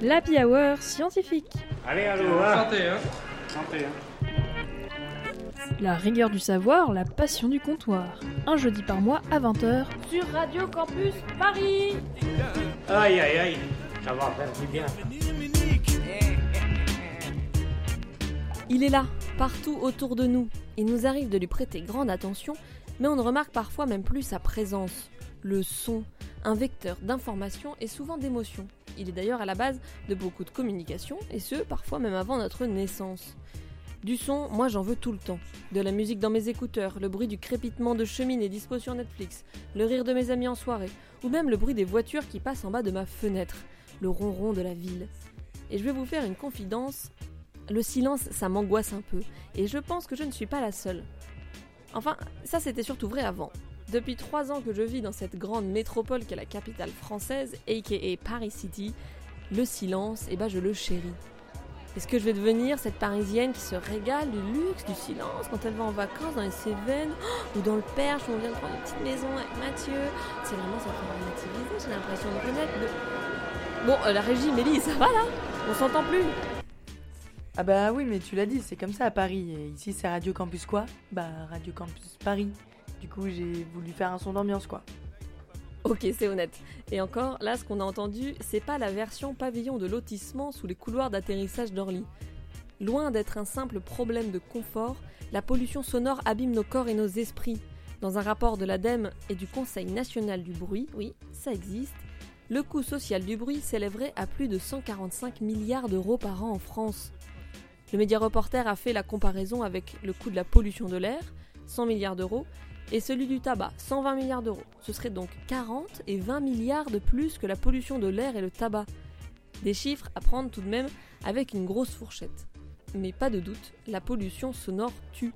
L'Happy Hour scientifique. Allez, allô, hein. Santé, hein Santé, hein. La rigueur du savoir, la passion du comptoir. Un jeudi par mois à 20h. Sur Radio Campus Paris Aïe, aïe, aïe. Ça va faire du bien. Il est là, partout autour de nous. Il nous arrive de lui prêter grande attention, mais on ne remarque parfois même plus sa présence. Le son, un vecteur d'information et souvent d'émotion. Il est d'ailleurs à la base de beaucoup de communication, et ce, parfois même avant notre naissance. Du son, moi j'en veux tout le temps. De la musique dans mes écouteurs, le bruit du crépitement de cheminée dispo sur Netflix, le rire de mes amis en soirée, ou même le bruit des voitures qui passent en bas de ma fenêtre, le ronron de la ville. Et je vais vous faire une confidence, le silence, ça m'angoisse un peu, et je pense que je ne suis pas la seule. Enfin, ça c'était surtout vrai avant. Depuis trois ans que je vis dans cette grande métropole qu'est la capitale française, aka Paris City, le silence, eh ben je le chéris. Est-ce que je vais devenir cette parisienne qui se régale du luxe, du silence quand elle va en vacances dans les Cévennes ou dans le Perche où on vient de prendre une petite maison avec Mathieu? C'est vraiment ça relativiser, j'ai l'impression de connaître. de- Bon, euh, la régie, Mélie, ça va là On s'entend plus Ah bah oui, mais tu l'as dit, c'est comme ça à Paris. Et ici, c'est Radio Campus quoi? Bah Radio Campus Paris. Du coup, j'ai voulu faire un son d'ambiance quoi. Ok, c'est honnête. Et encore, là, ce qu'on a entendu, c'est pas la version pavillon de lotissement sous les couloirs d'atterrissage d'Orly. Loin d'être un simple problème de confort, la pollution sonore abîme nos corps et nos esprits. Dans un rapport de l'ADEME et du Conseil national du bruit, oui, ça existe, le coût social du bruit s'élèverait à plus de 145 milliards d'euros par an en France. Le média reporter a fait la comparaison avec le coût de la pollution de l'air, 100 milliards d'euros, et celui du tabac, 120 milliards d'euros. Ce serait donc 40 et 20 milliards de plus que la pollution de l'air et le tabac. Des chiffres à prendre tout de même avec une grosse fourchette. Mais pas de doute, la pollution sonore tue.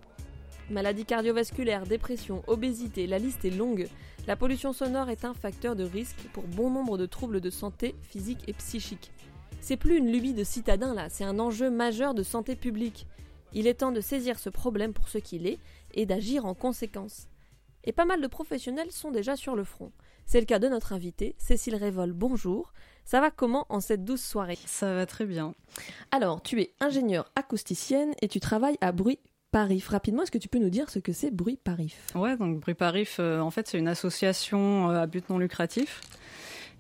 Maladies cardiovasculaires, dépression, obésité, la liste est longue. La pollution sonore est un facteur de risque pour bon nombre de troubles de santé physique et psychique. C'est plus une lubie de citadin là, c'est un enjeu majeur de santé publique. Il est temps de saisir ce problème pour ce qu'il est et d'agir en conséquence. Et pas mal de professionnels sont déjà sur le front. C'est le cas de notre invitée, Cécile Révol, bonjour. Ça va comment en cette douce soirée? Ça va très bien. Alors, tu es ingénieure acousticienne et tu travailles à Bruit Parif. Rapidement, est-ce que tu peux nous dire ce que c'est Bruit Parif? Ouais, donc Bruit Parif, euh, en fait, c'est une association euh, à but non lucratif.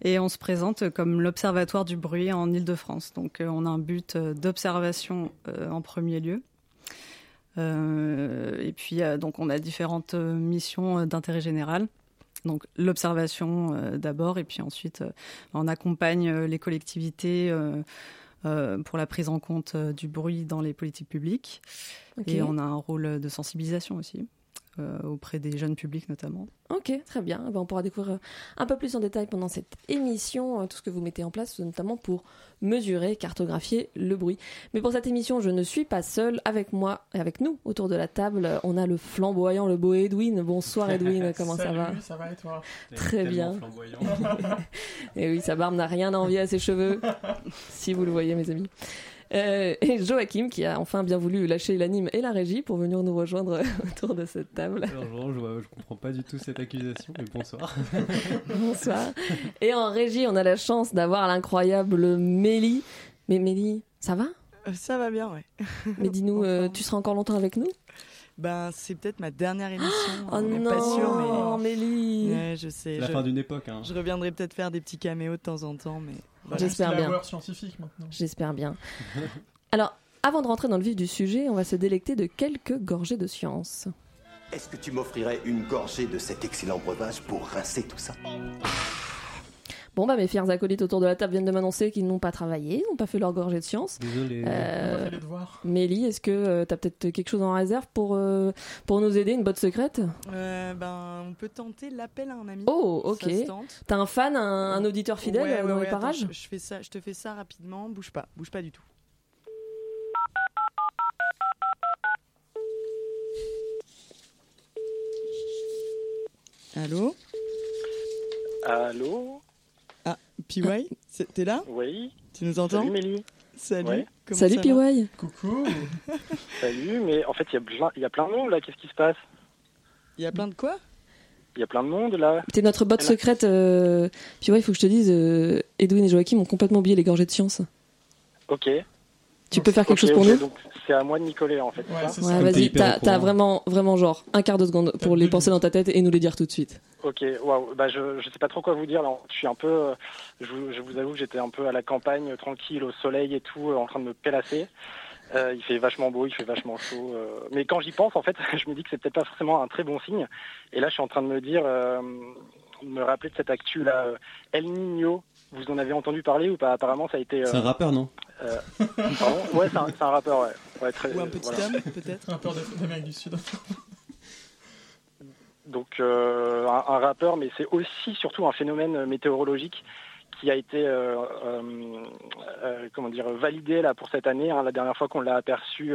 Et on se présente comme l'Observatoire du bruit en Ile-de-France. Donc, euh, on a un but d'observation en premier lieu. Euh, et puis, euh, donc, on a différentes euh, missions d'intérêt général. Donc, l'observation euh, d'abord, et puis ensuite, euh, on accompagne euh, les collectivités pour la prise en compte du bruit dans les politiques publiques. Et on a un rôle de sensibilisation aussi, auprès des jeunes publics notamment. Ok, très bien. Eh ben, on pourra découvrir un peu plus en détail pendant cette émission euh, tout ce que vous mettez en place, notamment pour mesurer, cartographier le bruit. Mais pour cette émission, je ne suis pas seule. Avec moi et avec nous, autour de la table, euh, on a le flamboyant, le beau Edwin. Bonsoir Edwin, comment ça va ça va et toi Très bien. Et oui, sa barbe n'a rien à envier à ses cheveux, si vous le voyez, mes amis. Euh, et Joachim, qui a enfin bien voulu lâcher l'anime et la régie pour venir nous rejoindre autour de cette table. Bonjour, je, vois- je comprends pas du tout cette accusation, mais bonsoir. Bonsoir. Et en régie, on a la chance d'avoir l'incroyable Mélie. Mais Mélie, ça va? Euh, ça va bien, ouais. Mais dis-nous, euh, tu seras encore longtemps avec nous? Ben, c'est peut-être ma dernière émission. Oh on est non, pas sûr, Mélie mais. Ouais, je sais. La je... fin d'une époque. Hein. je reviendrai peut-être faire des petits caméos de temps en temps, mais. voilà. J'espère C'est bien. scientifique maintenant. J'espère bien. Alors, avant de rentrer dans le vif du sujet, on va se délecter de quelques gorgées de science. Est-ce que tu m'offrirais une gorgée de cet excellent breuvage pour rincer tout ça? Bon, bah, mes fiers acolytes autour de la table viennent de m'annoncer qu'ils n'ont pas travaillé, n'ont pas fait leur gorgée de science. Désolé. On Euh. Mélie, est-ce que tu as peut-être quelque chose en réserve pour, euh, pour nous aider, une botte secrète? Euh, ben, on peut tenter l'appel à un ami. Oh, ok. T'as un fan, un, un auditeur fidèle Ouais, euh, ouais, dans ouais, les attends, parages? je, je fais ça, je te fais ça rapidement. Bouge pas, bouge pas du tout. Allô? Allô? PY T'es là? Oui Tu nous entends? Salut Mélie Salut. Ouais. comment Salut ça va? PY Coucou Salut, mais en fait il y, a plein- il y a plein de monde là, qu'est-ce qui se passe? Il y a plein de quoi? Il y a plein de monde là. T'es notre botte secrète. euh, Puis ouais, il faut que je te dise, euh, Edwin et Joachim ont complètement oublié les gorgées de science. Ok. Tu peux faire quelque chose pour nous donc c'est à moi de m'y coller en fait. Ouais, vas-y, t'as t'as vraiment, vraiment genre un quart de seconde pour les penser dans ta tête et nous les dire tout de suite. Ok, waouh. Bah je je sais pas trop quoi vous dire là. Je suis un peu, euh, je, vous- je vous avoue que j'étais un peu à la campagne, euh, tranquille, au soleil et tout, euh, en train de me pélasser. Euh, il fait vachement beau, il fait vachement chaud. euh, Mais quand j'y pense, en fait, je me dis que c'est peut-être pas forcément un très bon signe. Et là, je suis en train de me dire, euh, de me rappeler de cette actu là, euh, El Niño. Vous en avez entendu parler ou pas? Apparemment, ça a été. euh, C'est un rappeur, non? euh, pardon? Ouais, c'est un, c'est un rappeur, ouais. ouais très, Ou un petit voilà. homme, peut-être? Un peu d'Amérique du Sud. donc euh, un, un rappeur, mais c'est aussi surtout un phénomène météorologique qui a été euh, euh, euh, comment dire validé là pour cette année. hein. La dernière fois qu'on l'a aperçu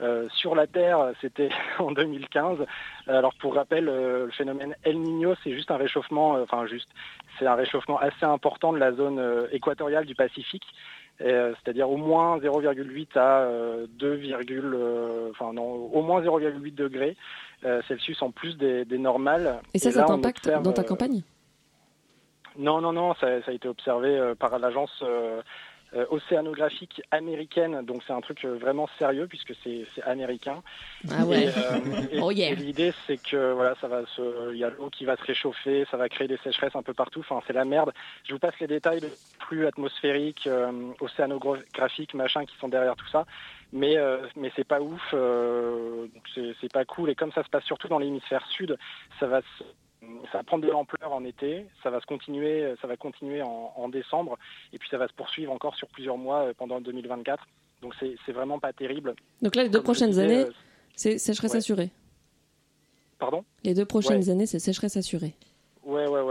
euh, euh, sur la Terre, c'était en 2015. Alors pour rappel, euh, le phénomène El Niño, c'est juste un réchauffement, euh, enfin juste, c'est un réchauffement assez important de la zone euh, équatoriale du Pacifique. Euh, c'est-à-dire au moins 0,8 à euh, 2, euh, enfin non, au moins 0,8 degrés euh, Celsius en plus des, des normales. Et ça, ça là, on t'impacte observe, dans ta euh, campagne? Non, non, non, ça, ça a été observé euh, par l'agence euh, océanographique américaine, donc c'est un truc euh, vraiment sérieux puisque c'est américain. Ah ouais. Et, euh, et- Oh yeah. et l'idée c'est que voilà, ça va se, il y a l'eau qui va se réchauffer, ça va créer des sécheresses un peu partout. Enfin, c'est la merde. Je vous passe les détails de flux atmosphériques, océanographiques, machin, qui sont derrière tout ça. Mais euh, mais c'est pas ouf, euh, c'est pas cool. Et comme ça se passe surtout dans l'hémisphère sud, ça va se ça va prendre de l'ampleur en été, ça va se continuer, ça va continuer en, en décembre, et puis ça va se poursuivre encore sur plusieurs mois euh, pendant 2024. Donc c'est vraiment pas terrible. Donc là, les deux Comme prochaines disais, années, euh, c'est sécheresse ouais. assurée. Pardon? Les deux prochaines Ouais. années, c'est sécheresse assurée.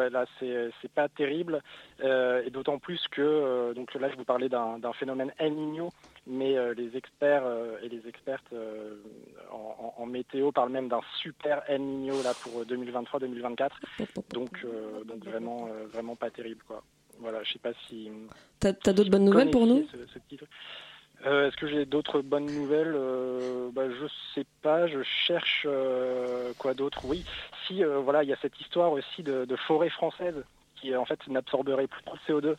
Ouais, là c'est pas terrible, euh, et d'autant plus que euh, donc là je vous parlais d'un phénomène El Niño, mais euh, les experts et les expertes en, météo parlent même d'un super El Niño là pour 2023-2024, donc donc vraiment vraiment pas terrible quoi. Voilà, je sais pas si T'as t'as d'autres bonnes nouvelles pour nous? Ce- ce Est-ce que j'ai d'autres bonnes nouvelles? Euh, bah, Je sais pas, je cherche euh, quoi d'autre. Oui, si, euh, voilà, il y a cette histoire aussi de, de forêt française qui en fait n'absorberait plus trop de CO2.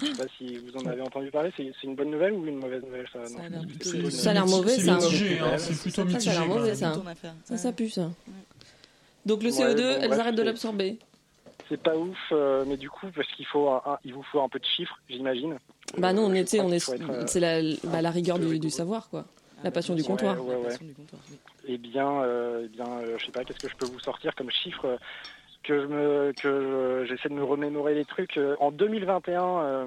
Je sais pas si vous en avez entendu parler. C'est une bonne nouvelle ou une mauvaise nouvelle ça, non a l'air plutôt. Ça a l'air mauvais, C'est ça. mitigé, c'est plutôt Ça, ça a mitigé. l'air mauvais, quoi. ça. Ça, ça pue, ça. Donc le Ouais, CO2, bon, elles bref, arrêtent de l'absorber. C'est pas ouf, euh, mais du coup, parce qu'il faut, un- un- il vous faut un peu de chiffres, j'imagine. Bah non, on Euh, est, on est, être, euh, c'est la, bah, la rigueur du, du savoir, quoi. La passion du Ouais, comptoir. ouais, ouais. Eh bien, euh, eh bien, euh, je sais pas, qu'est-ce que je peux vous sortir comme chiffre euh, que je me, que je- j'essaie de me remémorer les trucs. Euh, En 2021, euh,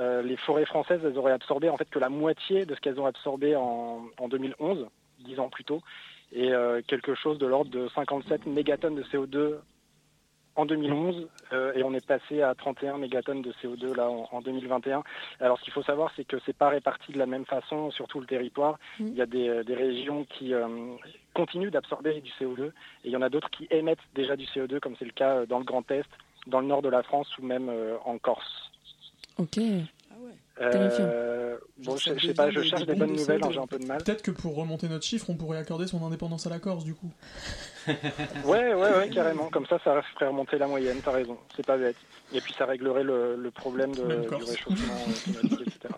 euh, les forêts françaises, elles auraient absorbé en fait que la moitié de ce qu'elles ont absorbé en, en 2011, dix ans plus tôt, et euh, quelque chose de l'ordre de 57 mégatonnes de CO2 en 2011 euh, et on est passé à 31 mégatonnes de CO2 là en, en 2021. Alors ce qu'il faut savoir c'est que c'est pas réparti de la même façon sur tout le territoire. Mmh. Il y a des, euh, des régions qui euh, continuent d'absorber du CO2 et il y en a d'autres qui émettent déjà du CO2 comme c'est le cas dans le Grand Est, dans le nord de la France ou même euh, en Corse. Ok. Euh, bon, je, je sais pas, je cherche des bonnes nouvelles, hein, j'ai un peu de mal. Peut-être que pour remonter notre chiffre, on pourrait accorder son indépendance à la Corse, du coup. Ouais, ouais, ouais, carrément. Comme ça, ça ferait remonter la moyenne, t'as raison. C'est pas bête. Et puis ça réglerait le, le problème de- du Corse. réchauffement climatique, etc.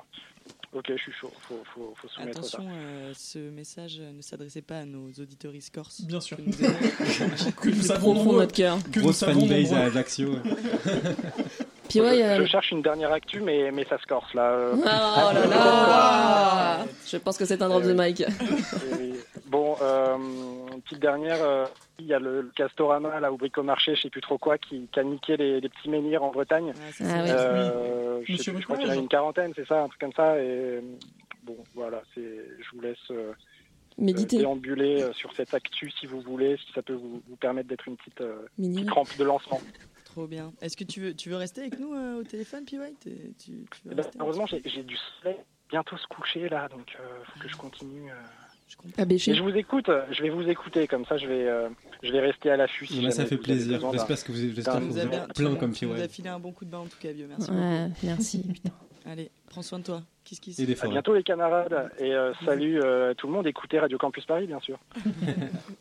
Ok, je suis chaud. Faut, faut, faut soumettre Attention, ça. euh, ce message ne s'adressait pas à nos auditoristes corses. Bien sûr. Que nous aimons. Que nous savons notre cœur. Que nous Grosse savons fanbase à Ajaccio. Puis ouais, a- je, cherche une dernière actu, mais, mais ça se corse là. Euh, Oh là là Je pense que c'est un drop de mic. Et- bon, euh, une petite dernière. euh, il y a le, le Castorama là au Bricomarché, je sais plus trop quoi, qui, qui a niqué les, les petits menhirs en Bretagne. Ah oui. Euh, je, sais Monsieur plus, je crois qu'il y en a une quarantaine, c'est ça, un truc comme ça. Et bon, voilà, c'est. Je vous laisse. euh, Méditer. euh, déambuler euh, sur cette actu si vous voulez, si ça peut vous, vous permettre d'être une petite, euh, petite rampe de lancement. Trop bien. Est-ce que tu veux, tu veux rester avec nous euh, au téléphone, tu, tu veux Eh ben, heureusement, j'ai du soleil bientôt se coucher là, donc il faut que je continue. euh, À Bécher. Mais je vous écoute, je vais vous écouter, comme ça je vais, euh, je vais rester à l'affût. si Mais ça fait avez plaisir. J'espère que vous, j'espère vous bien- plein comme tu nous as filé un bon coup de bain en tout cas, vieux. Merci. Ouais, merci. putain. Allez, prends soin de toi. Kiss kiss. Et des À bientôt les camarades et euh, salut euh, tout le monde. Écoutez Radio Campus Paris, bien sûr.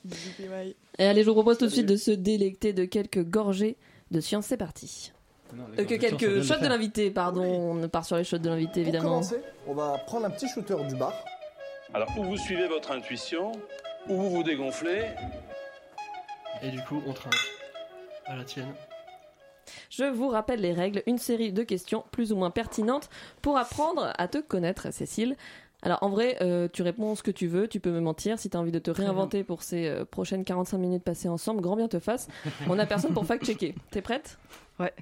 Bisous, PY. Et allez, je vous propose tout de suite de se délecter de quelques gorgées de science. C'est parti. Non, Euh, que quelques shots de l'invité, pardon. On part sur les shots de l'invité, Pour évidemment. commencer, on va prendre un petit shooter du bar. Alors, ou vous suivez votre intuition, ou vous vous dégonflez. Et du coup, on trinque. À la tienne. Je vous rappelle les règles, une série de questions plus ou moins pertinentes pour apprendre à te connaître, Cécile. Alors en vrai, euh, tu réponds ce que tu veux, tu peux me mentir. Si tu as envie de te réinventer pour ces euh, prochaines 45 minutes passées ensemble, grand bien te fasse. On a personne pour fact-checker. T'es prête? Ouais.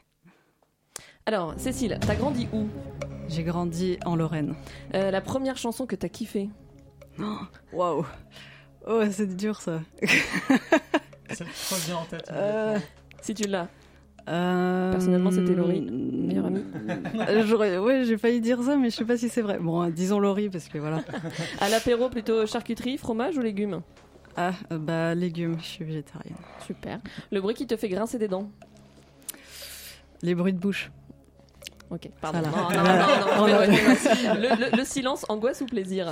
Alors, Cécile, t'as grandi où? J'ai grandi en Lorraine. Euh, La première chanson que t'as kiffée Waouh. Oh, c'est dur ça. Ça te revient en tête. Euh, Si tu l'as. Euh, Personnellement, c'était Laurie, meilleure amie. Euh, j'aurais- ouais, j'ai failli dire ça, mais je sais pas si c'est vrai. Bon, euh, disons Laurie parce que voilà. À l'apéro, plutôt charcuterie, fromage ou légumes? Ah, euh, bah légumes, je suis végétarienne. Super. Le bruit qui te fait grincer des dents? Les bruits de bouche. Ok, pardon. Non, non, non, le, le- le silence, angoisse ou plaisir?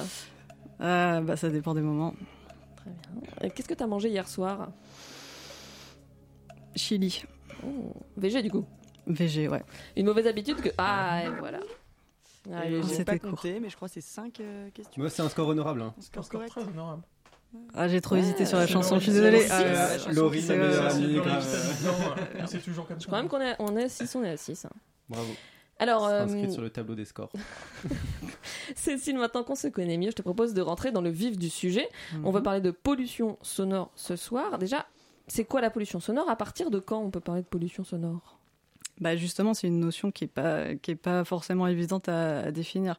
Ah, bah ça dépend des moments. Très bien. Euh, Qu'est-ce que t'as mangé hier soir? Chili. Oh, VG du coup. VG, ouais. Une mauvaise habitude que. Ah, et voilà. Ah, Et. J'ai C'était pas court. compté, mais je crois que c'est 5 questions. Moi, c'est un score honorable. hein. Score correct. très honorable. Ah, j'ai trop hésité sur la chanson, je suis désolée. Ah, Laurie, euh, c'est Euh, c'est- euh, euh, toujours comme Je ça. crois même qu'on est, on est à 6, on est à 6. Bravo. Alors, euh, inscrit sur le tableau des scores. Cécile, maintenant qu'on se connaît mieux, je te propose de rentrer dans le vif du sujet. Mhm. On va parler de pollution sonore ce soir. Déjà, c'est quoi la pollution sonore À partir de quand on peut parler de pollution sonore? Bah justement, c'est une notion qui est pas qui est pas forcément évidente à, à définir.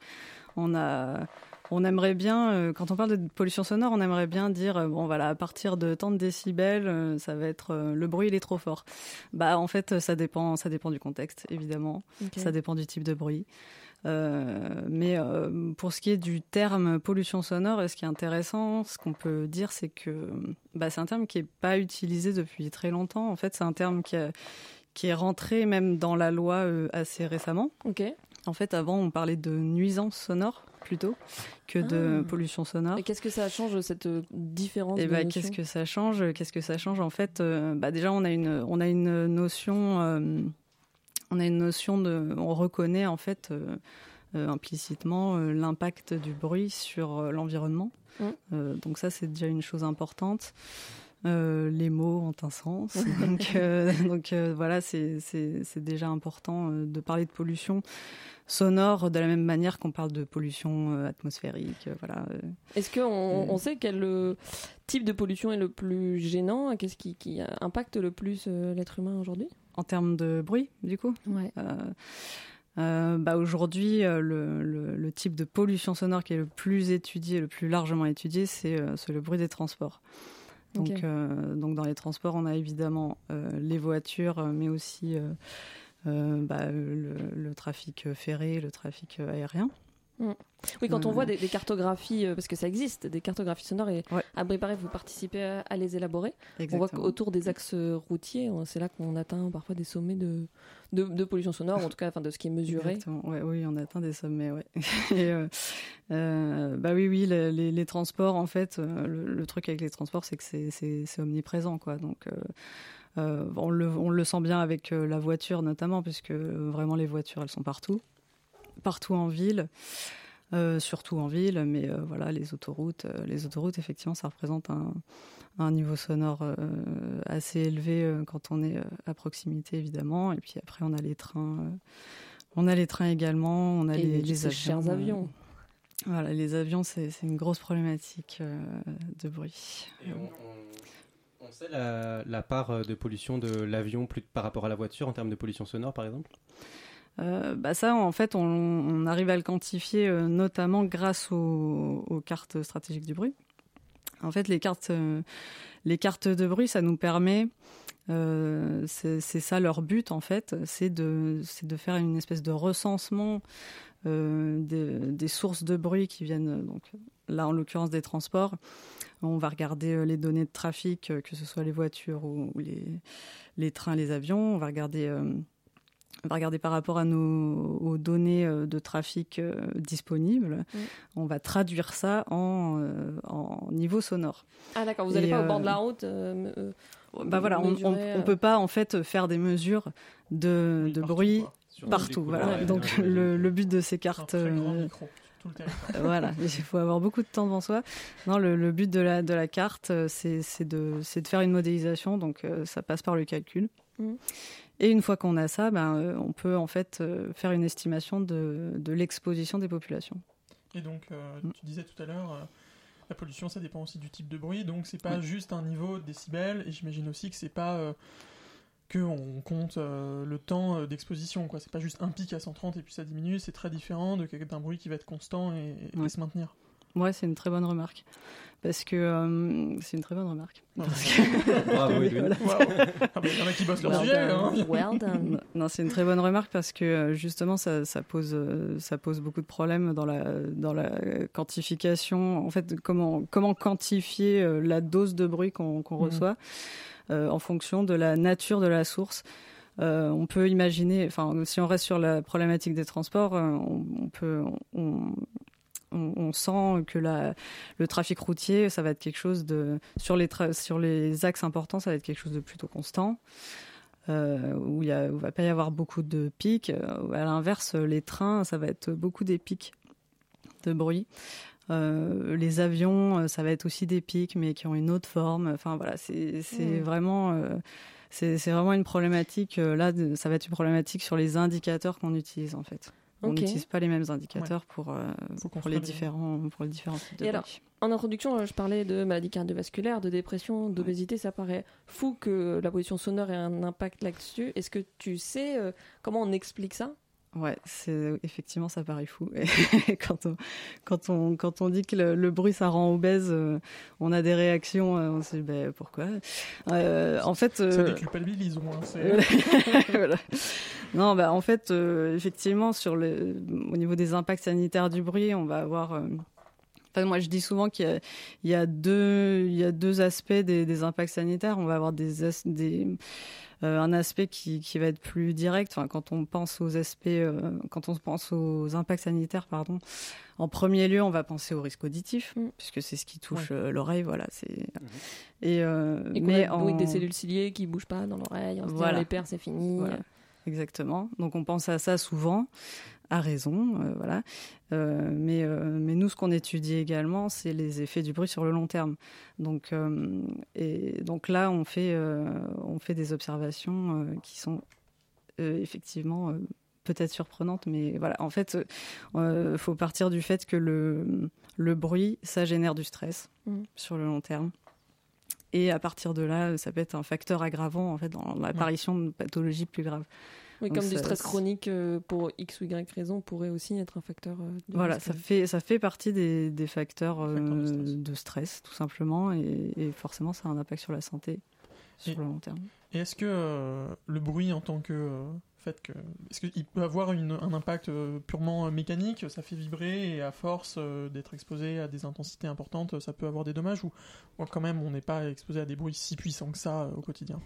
On a on aimerait bien, euh, quand on parle de pollution sonore, on aimerait bien dire, euh, bon voilà, à partir de tant de décibels, euh, ça va être le bruit, il est trop fort. Bah en fait, ça dépend, ça dépend du contexte, évidemment. Ça dépend du type de bruit. Euh, mais euh, pour ce qui est du terme pollution sonore, ce qui est intéressant, ce qu'on peut dire, c'est que bah, c'est un terme qui est pas utilisé depuis très longtemps. En fait, c'est un terme qui, a- qui est rentré même dans la loi euh, assez récemment. Ok. En fait, avant, on parlait de nuisance sonore plutôt que de Ah. pollution sonore. Et qu'est-ce que ça change cette différence Et de bah, qu'est-ce que ça change? Qu'est-ce que ça change? En fait, bah, déjà, on a une, on a une notion, on a une notion de, on reconnaît en fait euh, euh, implicitement euh, l'impact du bruit sur l'environnement. Mm. Donc ça, c'est déjà une chose importante. Les mots ont un sens. donc, donc voilà, c'est déjà important de parler de pollution sonore de la même manière qu'on parle de pollution atmosphérique. voilà. Est-ce qu'on on sait quel type de pollution est le plus gênant Qu'est-ce qui, qui impacte le plus l'être humain aujourd'hui? En termes de bruit, du coup Ouais. Euh, euh, bah aujourd'hui, euh, le, le- le type de pollution sonore qui est le plus étudié, le plus largement étudié, c'est euh, le bruit des transports. Donc, donc dans les transports, on a évidemment les voitures, mais aussi bah, le, le trafic ferré, le trafic aérien. Mm. Oui, quand on Euh. voit des, des cartographies, euh, parce que ça existe, des cartographies sonores, et Ouais. à préparer, vous participez à, à les élaborer. On voit Exactement. qu'autour des axes euh, routiers, c'est là qu'on atteint parfois des sommets de, de, de pollution sonore, en tout cas enfin, de ce qui est mesuré. Exactement. Ouais, oui, on atteint des sommets, ouais. Et, euh, euh, bah oui, oui, les, les- les transports, en fait, euh, le, le truc avec les transports, c'est que c'est- omniprésent, quoi. Donc, euh, euh, on, le, on le sent bien avec euh, la voiture, notamment, puisque euh, vraiment les voitures, elles sont partout, partout en ville. euh, surtout en ville, mais euh, voilà, les autoroutes, euh, les autoroutes, effectivement, ça représente un, un niveau sonore euh, assez élevé euh, quand on est euh, à proximité, évidemment. Et puis après, on a les trains, euh, on a les trains également, on a Et les, les- les avions. euh, voilà, les avions, c'est une grosse problématique euh, de bruit. Et on, on- on sait la, la part de pollution de l'avion par rapport à la voiture en termes de pollution sonore, par exemple? Euh, bah ça, en fait, on, arrive à le quantifier euh, notamment grâce aux, cartes stratégiques du bruit. En fait, les cartes, euh, les cartes de bruit, ça nous permet, c'est ça leur but en fait, c'est de, de faire une espèce de recensement des, des, sources de bruit qui viennent, donc là en l'occurrence des transports. On va regarder les données de trafic, que ce soit les voitures ou, ou les, les, trains, les avions. On va regarder on va regarder par rapport à nos aux données de trafic euh, disponibles. On va traduire ça en, euh, en niveau sonore. Ah d'accord, vous n'allez pas au bord de la route euh, Bah voilà, on, on, on, peut pas en fait faire des mesures de, de partout, bruit quoi. partout. Voilà. Ouais, Donc ouais, le, le but de ces cartes. Voilà, il faut avoir beaucoup de temps devant soi. Non, le, le but de la, de la carte, c'est de, de faire une modélisation, donc ça passe par le calcul. Mm. Et une fois qu'on a ça, ben, euh, on peut en fait euh, faire une estimation de, de l'exposition des populations. Et donc, euh, tu disais tout à l'heure, euh, la pollution, ça dépend aussi du type de bruit. Donc, c'est pas juste un niveau de décibels. Et j'imagine aussi que c'est pas euh, que on compte le temps d'exposition. quoi. C'est pas juste un pic à 130 et puis ça diminue. C'est très différent de d'un bruit qui va être constant et, et se maintenir. Ouais, c'est une très bonne remarque. Parce que euh, c'est une très bonne remarque. Ouais. Parce que- Bravo, Edwin. Ah, il y en a qui bossent leur Well sujet. hein. Well done. Non, c'est une très bonne remarque parce que euh, justement ça, ça pose euh, ça pose beaucoup de problèmes dans la dans la quantification. En fait, comment comment quantifier la dose de bruit qu'on qu'on Mhm. reçoit euh, en fonction de la nature de la source. Euh, on peut imaginer, enfin, si on reste sur la problématique des transports, euh, on, on peut, on, on, on sent que la, le trafic routier, ça va être quelque chose de sur les tra- sur les axes importants, ça va être quelque chose de plutôt constant. Euh, où il où va pas y avoir beaucoup de pics. Euh, À l'inverse, les trains, ça va être beaucoup des pics de bruit. Euh, les avions, ça va être aussi des pics, mais qui ont une autre forme. Enfin voilà, c'est Mm. vraiment euh, c'est vraiment une problématique. là, ça va être une problématique sur les indicateurs qu'on utilise en fait. On n'utilise pas les mêmes indicateurs pour euh, pour les différents pour les différents types de Et alors. En introduction, euh, je parlais de maladies cardiovasculaires, de dépression, d'obésité. Ça paraît fou que la pollution sonore ait un impact là-dessus. Est-ce que tu sais euh, comment on explique ça? Ouais, c'est effectivement ça paraît fou. Et quand on quand on quand on dit que le, le bruit ça rend obèse, euh, on a des réactions. euh, on se dit ben pourquoi? Euh, En fait, Ça euh, déculpabilise c'est- voilà. Non, bah en fait, euh, effectivement, sur le, au niveau des impacts sanitaires du bruit, on va avoir. euh, Enfin, moi, je dis souvent qu'il y y a deux, il y a deux aspects des, des impacts sanitaires. On va avoir des, des un aspect qui, qui va être plus direct. Enfin, quand on pense aux aspects, euh, quand on pense aux impacts sanitaires, pardon. En premier lieu, on va penser au risque auditif, Mm. puisque c'est ce qui touche euh, l'oreille. Voilà, c'est. Et, euh, Et qu'on mais a en- des cellules ciliées qui bougent pas dans l'oreille. On se dit, Voilà. les pères, c'est fini. Voilà. Exactement. Donc on pense à ça souvent, à raison, euh, voilà. Euh, mais, euh, mais nous, ce qu'on étudie également, c'est les effets du bruit sur le long terme. Donc, et donc là, on fait, on fait des observations qui sont effectivement peut-être surprenantes, mais voilà. En fait, il faut partir du fait que le, le bruit, ça génère du stress Mm. sur le long terme. Et à partir de là, ça peut être un facteur aggravant en fait dans l'apparition de pathologies plus graves. Oui, comme du stress chronique euh, pour X ou Y raison pourrait aussi être un facteur. euh, de Voilà, risque. ça fait, ça fait partie des, des facteurs, euh, de, stress. tout simplement, et, et forcément, ça a un impact sur la santé sur Et- le long terme. Et est-ce que euh, le bruit en tant que euh, fait que est-ce qu'il peut avoir une- un impact purement mécanique? Ça fait vibrer et à force euh, d'être exposé à des intensités importantes, ça peut avoir des dommages ou, ou quand même on n'est pas exposé à des bruits si puissants que ça au quotidien?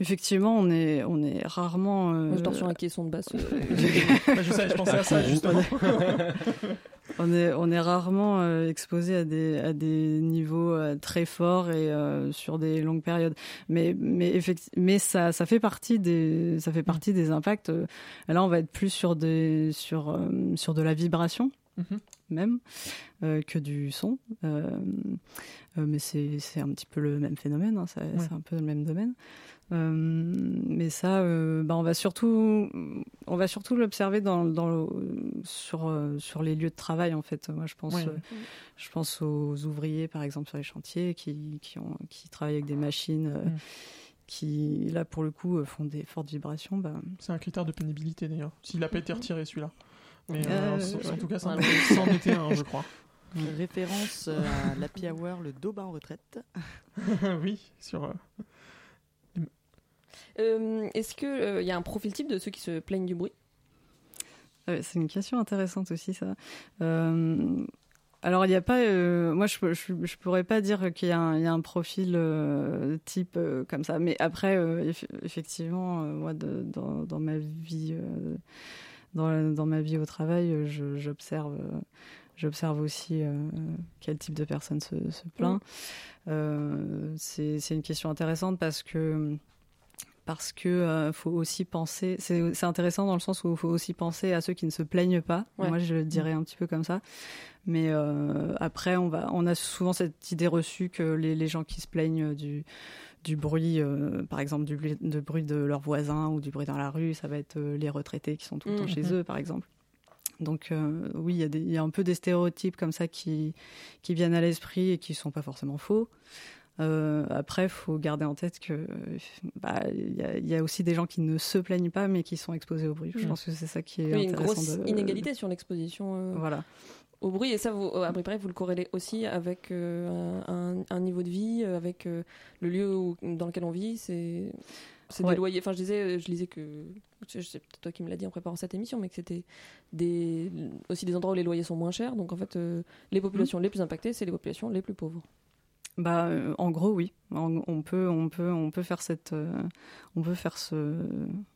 Effectivement, on est, on est rarement. euh, Moi, je dors sur un caisson de basse. Bah, je sais, je pensais à ça justement. on est, on est rarement euh, exposé à des, à des niveaux euh, très forts et euh, sur des longues périodes. Mais, mais, mais ça, ça fait partie des, ça fait partie des impacts. Euh, Là, on va être plus sur des, sur, euh, sur de la vibration Mhm. même euh, que du son. Euh, euh, mais c'est c'est un petit peu le même phénomène, hein, ça- c'est un peu le même domaine. Euh, mais ça, euh, bah, on va surtout, on va surtout l'observer dans, dans le- sur euh, sur les lieux de travail en fait. Moi, je pense, Ouais. euh, je pense aux ouvriers par exemple sur les chantiers qui qui ont qui travaillent avec des machines. euh, Mm. qui là pour le coup font des fortes vibrations bah, C'est un critère de pénibilité d'ailleurs. S'il n'a pas été retiré celui-là. Mais Euh, euh, en- en tout cas, Ouais. c'en était un, je crois. Référence à l'Happy Hour, le Daubin en retraite. oui, sur. euh, Euh, Est-ce qu'il y a un profil type de ceux qui se plaignent du bruit? Ouais, c'est une question intéressante aussi, ça. Euh, alors, il n'y a pas. euh, moi, je, je, je pourrais pas dire qu'il y, a un- il y a un profil euh, type euh, comme ça. Mais après, euh, eff- effectivement, euh, moi, de- dans, dans ma vie, euh, dans, dans ma vie au travail, euh, j'observe. euh, J'observe aussi euh, quel type de personne se, se plaint. Euh, c'est c'est une question intéressante parce que parce que euh, faut aussi penser. C'est intéressant dans le sens où il faut aussi penser à ceux qui ne se plaignent pas. Ouais. Moi, je le dirais un petit peu comme ça. Mais euh, après, on va, on a souvent cette idée reçue que les, les gens qui se plaignent du du bruit, euh, par exemple du bruit, de bruit de leurs voisins ou du bruit dans la rue, ça va être les retraités qui sont tout le temps Mhm. chez eux, par exemple. Donc euh, oui, il y, a y un peu des stéréotypes comme ça qui, qui viennent à l'esprit et qui sont pas forcément faux. Euh, après, il faut garder en tête que bah, il y, a- il y a aussi des gens qui ne se plaignent pas mais qui sont exposés au bruit. Je Mm. pense que c'est ça qui est Oui, une intéressant. grosse de- inégalité sur l'exposition euh, Voilà. au bruit. Et ça, vous, euh, à peu près, vous le corrélez aussi avec euh, un, un niveau de vie, euh, avec euh, le lieu où- dans lequel on vit. C'est c'est Ouais. des loyers. Enfin, je disais, je lisais que. Sais peut-être toi qui me l'as dit en préparant cette émission, mais que c'était des, aussi des endroits où les loyers sont moins chers. Donc, en fait, euh, les populations les plus impactées, c'est les populations les plus pauvres. Bah, euh, en gros, oui. On peut, on peut, on peut faire cette, euh, on peut faire ce,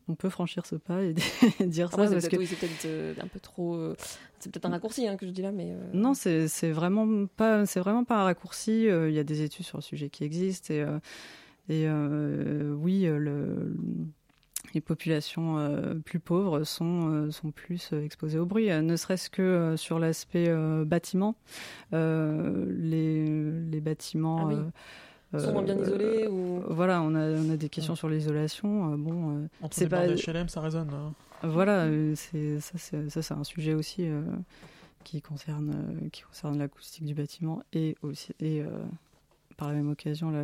on peut franchir ce pas et dire Après, ça c'est parce peut-être que oui, c'est peut-être, euh, un peu trop. c'est peut-être un raccourci hein, que je dis là, mais. euh, Non, c'est c'est vraiment pas c'est vraiment pas un raccourci. Il y a des études sur le sujet qui existent et et euh, oui, euh, le, les populations euh, plus pauvres sont euh, sont plus euh, exposées au bruit, ne serait-ce que euh, sur l'aspect euh, bâtiment. Euh, les les bâtiments. Ah oui. euh, Sont moins bien euh, isolés ou- Voilà, on a on a des questions sur l'isolation. bon, euh, c'est les pas d'HLM, ça résonne. hein. voilà, c'est ça, c'est ça, c'est un sujet aussi euh, qui concerne qui concerne l'acoustique du bâtiment et aussi et euh, par la même occasion la,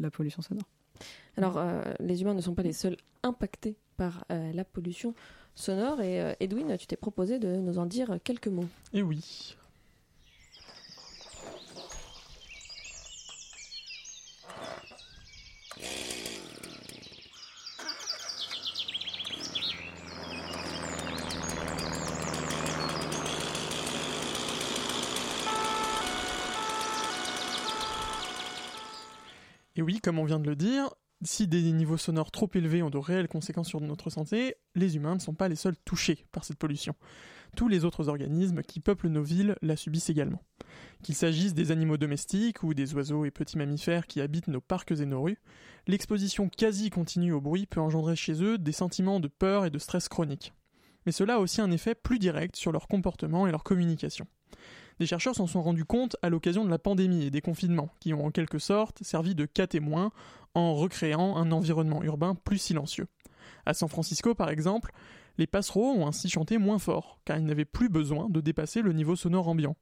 la pollution sonore. Alors, euh, les humains ne sont pas les seuls impactés par euh, la pollution sonore. Et euh, Edwin, tu t'es proposé de nous en dire quelques mots. Et oui. Et oui, comme on vient de le dire, si des niveaux sonores trop élevés ont de réelles conséquences sur notre santé, les humains ne sont pas les seuls touchés par cette pollution. Tous les autres organismes qui peuplent nos villes la subissent également. Qu'il s'agisse des animaux domestiques ou des oiseaux et petits mammifères qui habitent nos parcs et nos rues, l'exposition quasi continue au bruit peut engendrer chez eux des sentiments de peur et de stress chronique. Mais cela a aussi un effet plus direct sur leur comportement et leur communication. Des chercheurs s'en sont rendus compte à l'occasion de la pandémie et des confinements, qui ont en quelque sorte servi de cas témoins en recréant un environnement urbain plus silencieux. À San Francisco, par exemple, les passereaux ont ainsi chanté moins fort, car ils n'avaient plus besoin de dépasser le niveau sonore ambiant.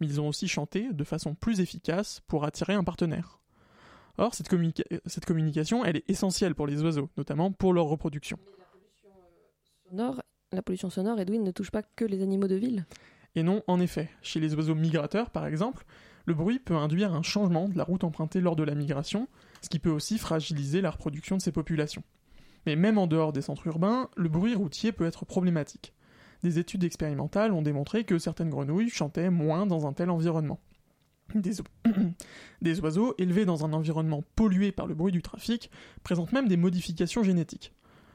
Mais ils ont aussi chanté de façon plus efficace pour attirer un partenaire. Or, cette, communica- cette communication, elle est essentielle pour les oiseaux, notamment pour leur reproduction. La pollution sonore, Edwin, ne touche pas que les animaux de ville? Et non, en effet, chez les oiseaux migrateurs par exemple, le bruit peut induire un changement de la route empruntée lors de la migration, ce qui peut aussi fragiliser la reproduction de ces populations. Mais même en dehors des centres urbains, le bruit routier peut être problématique. Des études expérimentales ont démontré que certaines grenouilles chantaient moins dans un tel environnement. Des, oiseaux élevés dans un environnement pollué par le bruit du trafic présentent même des modifications génétiques.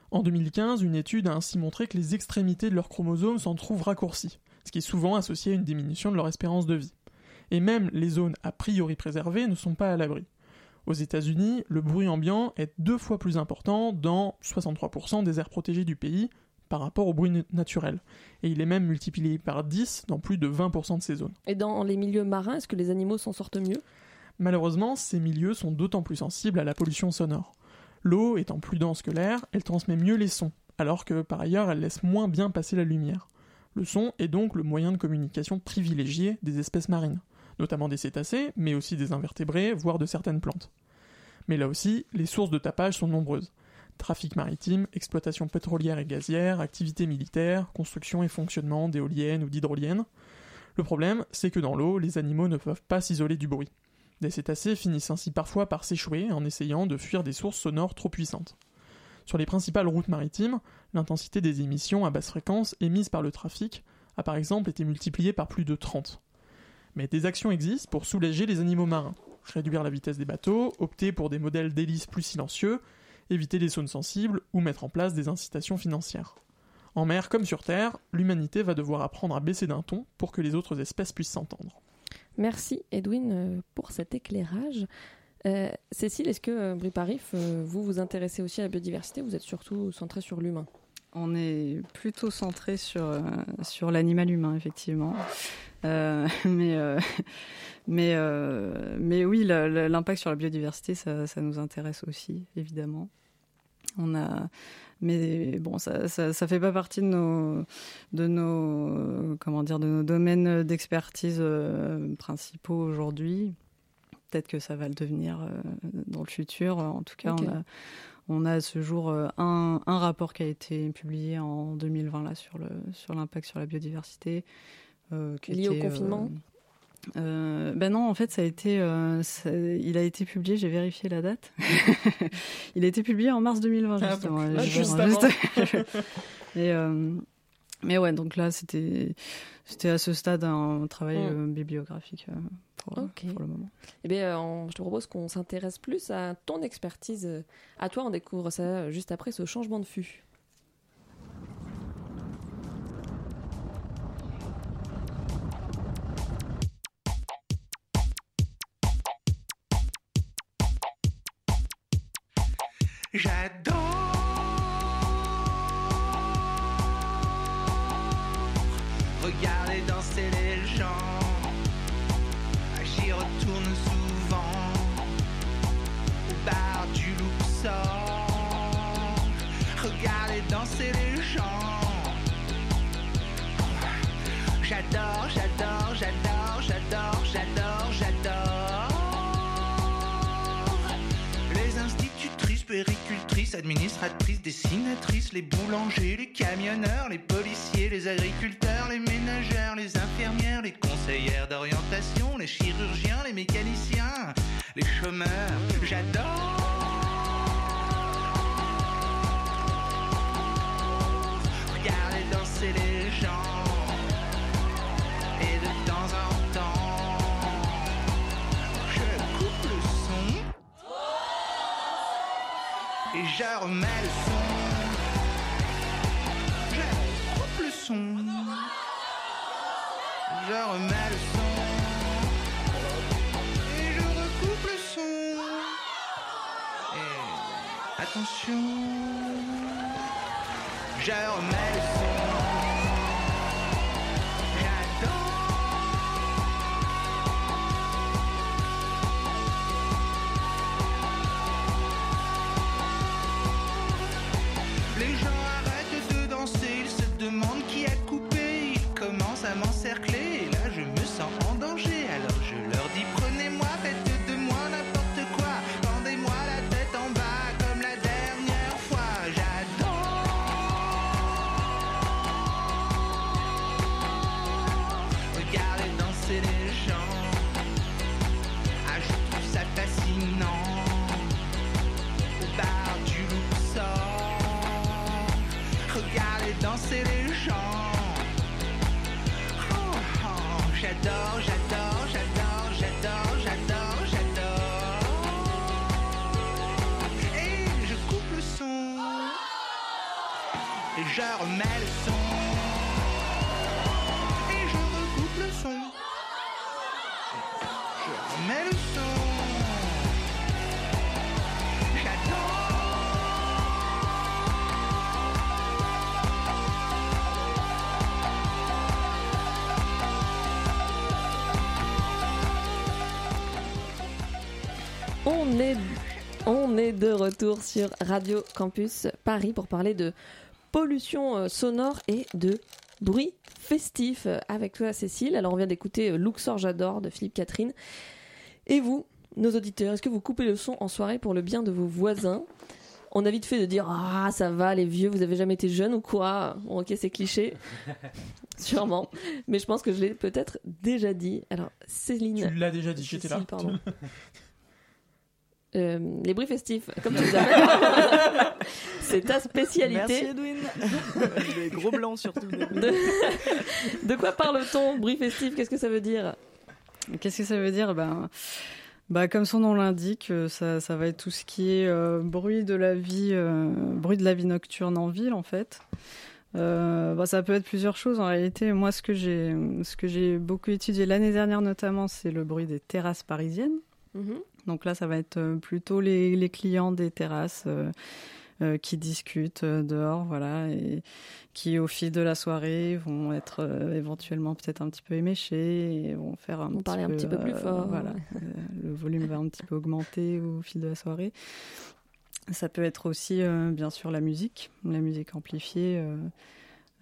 En 2015, une étude a ainsi montré que les extrémités de leurs chromosomes s'en trouvent raccourcies, ce qui est souvent associé à une diminution de leur espérance de vie. Et même les zones a priori préservées ne sont pas à l'abri. Aux États-Unis, le bruit ambiant est deux fois plus important dans 63% des aires protégées du pays par rapport au bruit na- naturel, et il est même multiplié par 10 dans plus de 20% de ces zones. Et dans les milieux marins, est-ce que les animaux s'en sortent mieux? Malheureusement, ces milieux sont d'autant plus sensibles à la pollution sonore. L'eau étant plus dense que l'air, elle transmet mieux les sons, alors que par ailleurs elle laisse moins bien passer la lumière. Le son est donc le moyen de communication privilégié des espèces marines, notamment des cétacés, mais aussi des invertébrés, voire de certaines plantes. Mais là aussi, les sources de tapage sont nombreuses. Trafic maritime, exploitation pétrolière et gazière, activités militaires, construction et fonctionnement d'éoliennes ou d'hydroliennes. Le problème, c'est que dans l'eau, les animaux ne peuvent pas s'isoler du bruit. Des cétacés finissent ainsi parfois par s'échouer en essayant de fuir des sources sonores trop puissantes. Sur les principales routes maritimes, l'intensité des émissions à basse fréquence émises par le trafic a par exemple été multipliée par plus de 30. Mais des actions existent pour soulager les animaux marins. Réduire la vitesse des bateaux, opter pour des modèles d'hélice plus silencieux, éviter les zones sensibles ou mettre en place des incitations financières. En mer comme sur terre, l'humanité va devoir apprendre à baisser d'un ton pour que les autres espèces puissent s'entendre. Merci Edwin euh, pour cet éclairage. Euh, Cécile, est-ce que euh, Bruparif, euh, vous vous intéressez aussi à la biodiversité Vous êtes surtout centré sur l'humain? On est plutôt centré sur, sur l'animal humain, effectivement. Mais, mais, oui, l'impact sur la biodiversité, ça, nous intéresse aussi, évidemment. On a, mais bon, ça, ça, ça fait pas partie de nos, de nos, comment dire, de nos domaines d'expertise principaux aujourd'hui. Peut-être que ça va le devenir euh, dans le futur. En tout cas, on a, on a à ce jour euh, un, un rapport qui a été publié en 2020 là sur l'impact sur la biodiversité. euh, qui Lié au était, confinement euh, ben non, en fait, ça a été, euh, ça- il a été publié. J'ai vérifié la date. il a été publié en mars 2020 Ah, justement. ah, Je- juste juste- avant. Et mais ouais, donc là, c'était, c'était à ce stade un travail Mm. bibliographique pour, Ok. pour le moment. Eh bien, euh, on- je te propose qu'on s'intéresse plus à ton expertise. euh, À toi, on découvre ça euh, juste après ce changement de fût. J'adore regarder danser les danser les gens. J'adore, j'adore, j'adore, j'adore, j'adore, j'adore. Les institutrices, péricultrices, administratrices, dessinatrices, les boulangers, les camionneurs, les policiers, les agriculteurs, les ménagères, les infirmières, les conseillères d'orientation, les chirurgiens, les mécaniciens, les chômeurs. J'adore. Les gens. Et de temps en temps, je coupe le son. Et je remets le son. Je coupe le son. Je remets le son. Et je recoupe le son. Et attention. Je remets retour sur Radio Campus Paris pour parler de pollution euh, sonore et de bruit festif avec toi Cécile. Alors on vient d'écouter euh, Luxor J'adore de Philippe Catherine. Et vous, nos auditeurs, est-ce que vous coupez le son en soirée pour le bien de vos voisins? On a vite fait de dire ah ça va les vieux vous avez jamais été jeune ou quoi? Bon, ok c'est cliché sûrement mais je pense que je l'ai peut-être déjà dit alors Céline Tu l'as déjà dit, j'étais là. Pardon. Euh, les bruits festifs, comme tu les appelles. c'est ta spécialité. Merci Edwin. les gros blancs surtout. De, de quoi parle-t-on Bruit festif, qu'est-ce que ça veut dire? Qu'est-ce que ça veut dire? Ben, bah, Comme son nom l'indique, euh, ça, ça va être tout ce qui est euh, bruit, de la vie, euh, bruit de la vie nocturne en ville, en fait. Euh, bah, ça peut être plusieurs choses en réalité. Moi, ce que j'ai, ce que j'ai beaucoup étudié l'année dernière notamment, c'est le bruit des terrasses parisiennes. Mhm. Donc là, ça va être euh, plutôt les, les clients des terrasses euh, euh, qui discutent dehors, voilà, et qui au fil de la soirée vont être euh, éventuellement peut-être un petit peu éméchés et vont faire un, petit, parler un petit peu plus euh, fort, Voilà, le volume va un petit peu augmenter au fil de la soirée. Ça peut être aussi, euh, bien sûr, la musique, la musique amplifiée.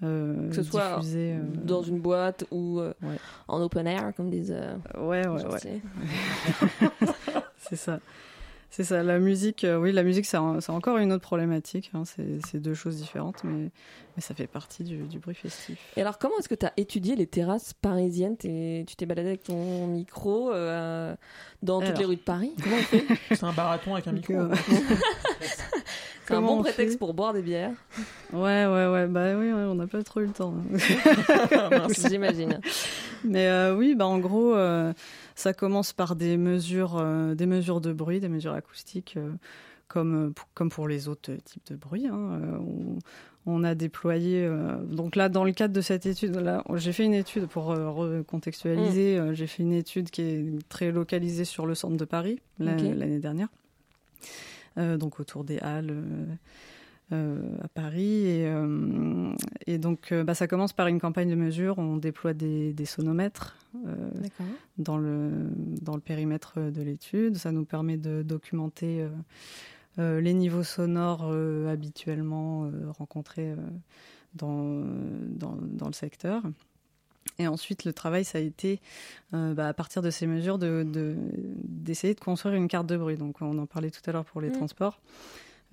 Euh, Que ce soit euh, dans une boîte ou euh, Ouais. en open air, comme disent. euh, Ouais, ouais, les ouais. C'est ça. C'est ça. La musique, euh, oui, la musique, c'est encore une autre problématique. hein. C'est c'est deux choses différentes, mais, mais ça fait partie du, du bruit festif. Et alors, comment est-ce que tu as étudié les terrasses parisiennes? T'es- Tu t'es baladé avec ton micro euh, dans toutes les rues de Paris? Comment on fait? C'est un barathon avec un micro. C'est un bon on prétexte fait pour boire des bières. Ouais, ouais, ouais. Bah oui, ouais, on n'a pas trop eu le temps. J'imagine. Mais euh, oui, bah en gros, euh, ça commence par des mesures, euh, des mesures de bruit, des mesures acoustiques, comme pour, comme pour les autres types de bruit. hein. On, on a déployé. donc là, dans le cadre de cette étude, là, j'ai fait une étude pour recontextualiser. euh, j'ai fait une étude qui est très localisée sur le centre de Paris l'année dernière. Euh, donc autour des Halles. euh, euh, à Paris. Et, euh, et donc, euh, bah, ça commence par une campagne de mesure. On déploie des, des sonomètres dans, le, dans le périmètre de l'étude. Ça nous permet de documenter les niveaux sonores habituellement rencontrés dans, dans, dans le secteur. Et ensuite, le travail, ça a été, euh, bah, à partir de ces mesures, de- de- d'essayer de, construire une carte de bruit. Donc, on en parlait tout à l'heure pour les Mm. transports.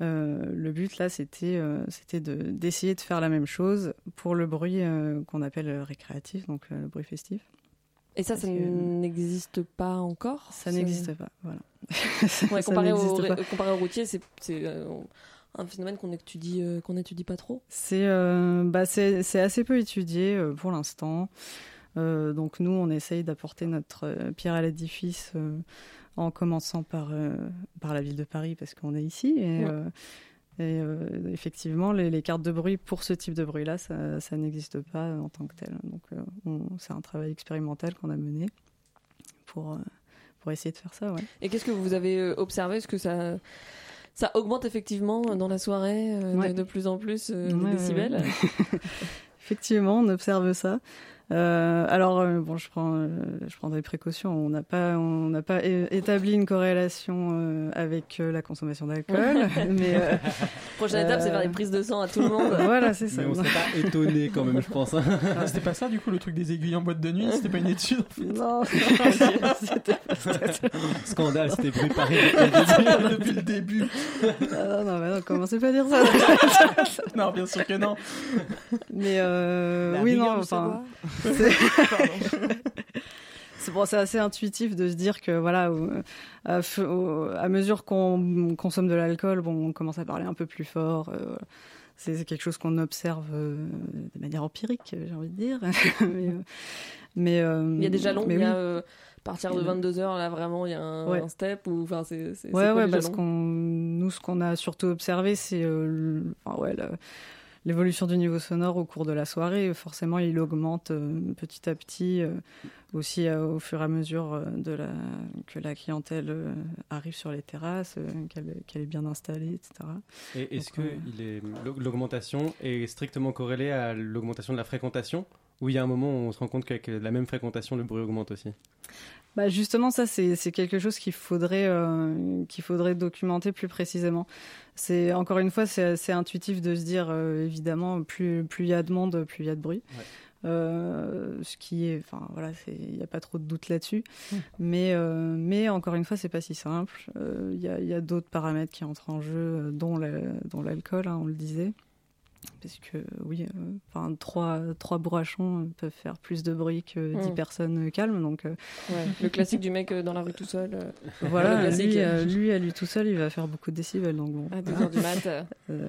Euh, le but, là, c'était euh, c'était d'essayer de, faire la même chose pour le bruit euh, qu'on appelle récréatif, donc le bruit festif. Et ça, ça n'existe pas encore Ça n'existe pas, voilà. Ouais, comparé, au, n'existe pas. ré- comparé au routier, c'est un phénomène qu'on étudie, euh, qu'on étudie pas trop. C'est euh, bah, c'est c'est assez peu étudié euh, pour l'instant. Donc nous, on essaye d'apporter notre pierre à l'édifice en commençant par, par la ville de Paris parce qu'on est ici. Et, Ouais. et, effectivement, les, les cartes de bruit pour ce type de bruit-là, ça, ça n'existe pas en tant que tel. Donc on- c'est un travail expérimental qu'on a mené pour, pour essayer de faire ça. Ouais. Et qu'est-ce que vous avez observé? Est-ce que ça, ça augmente effectivement dans la soirée euh, de- Ouais. de, plus en plus euh, Ouais, décibels ouais. Effectivement, on observe ça. Euh, alors, euh, bon, je prends, euh, je prends des précautions. On n'a pas, on n'a pas établi une corrélation euh, avec euh, la consommation d'alcool, mais euh, Prochaine étape, c'est faire des prises de sang à tout le monde. Voilà, c'est ça. Mais on serait pas étonné quand même, je pense. hein. Ah, c'était pas ça du coup le truc des aiguilles en boîte de nuit? C'était pas une étude en fait? Non, c'était pas ça. Scandale, c'était bruit Paris depuis le début. depuis le début. Ah, non, mais non, commencez pas à dire ça. non, bien sûr que non. Mais euh, oui, non, enfin. c'est bon, c'est assez intuitif de se dire que voilà, à, mesure qu'on consomme de l'alcool, bon, on commence à parler un peu plus fort. euh, c'est quelque chose qu'on observe euh, de manière empirique, j'ai envie de dire. mais, euh, mais, Il y a des jalons, mais il y a oui. à partir de Il y a- 22h, là vraiment, il y a un, Ouais. un step ou enfin c'est Ouais, ouais, parce qu'on nous, ce qu'on a surtout observé, c'est euh, enfin, ouais, l'évolution du niveau sonore au cours de la soirée. Forcément, il augmente euh, petit à petit, euh, aussi euh, au fur et à mesure de la, que la clientèle arrive sur les terrasses, qu'elle est bien installée, etc. Et est-ce que euh, l'augmentation est strictement corrélée à l'augmentation de la fréquentation? Ou il y a un moment où on se rend compte qu'avec la même fréquentation, le bruit augmente aussi Bah justement, ça c'est quelque chose qu'il faudrait euh, qu'il faudrait documenter plus précisément. C'est encore une fois, c'est assez intuitif de se dire euh, évidemment plus plus il y a de monde, plus il y a de bruit. Ouais. Euh, ce qui est, enfin voilà, il n'y a pas trop de doute là-dessus. Mm. Mais euh, mais encore une fois, c'est pas si simple. Euh, Il y a d'autres paramètres qui entrent en jeu, dont l'alcool, hein, on le disait. Parce que oui, euh, enfin trois, trois bourrachons peuvent faire plus de bruit que dix Mm. personnes calmes. Donc, euh, Ouais, le classique du mec euh, dans la rue tout seul. euh, voilà, lui, euh, lui, à lui tout seul, il va faire beaucoup de décibels. Donc bon. À 2 heures du mat. euh. Euh,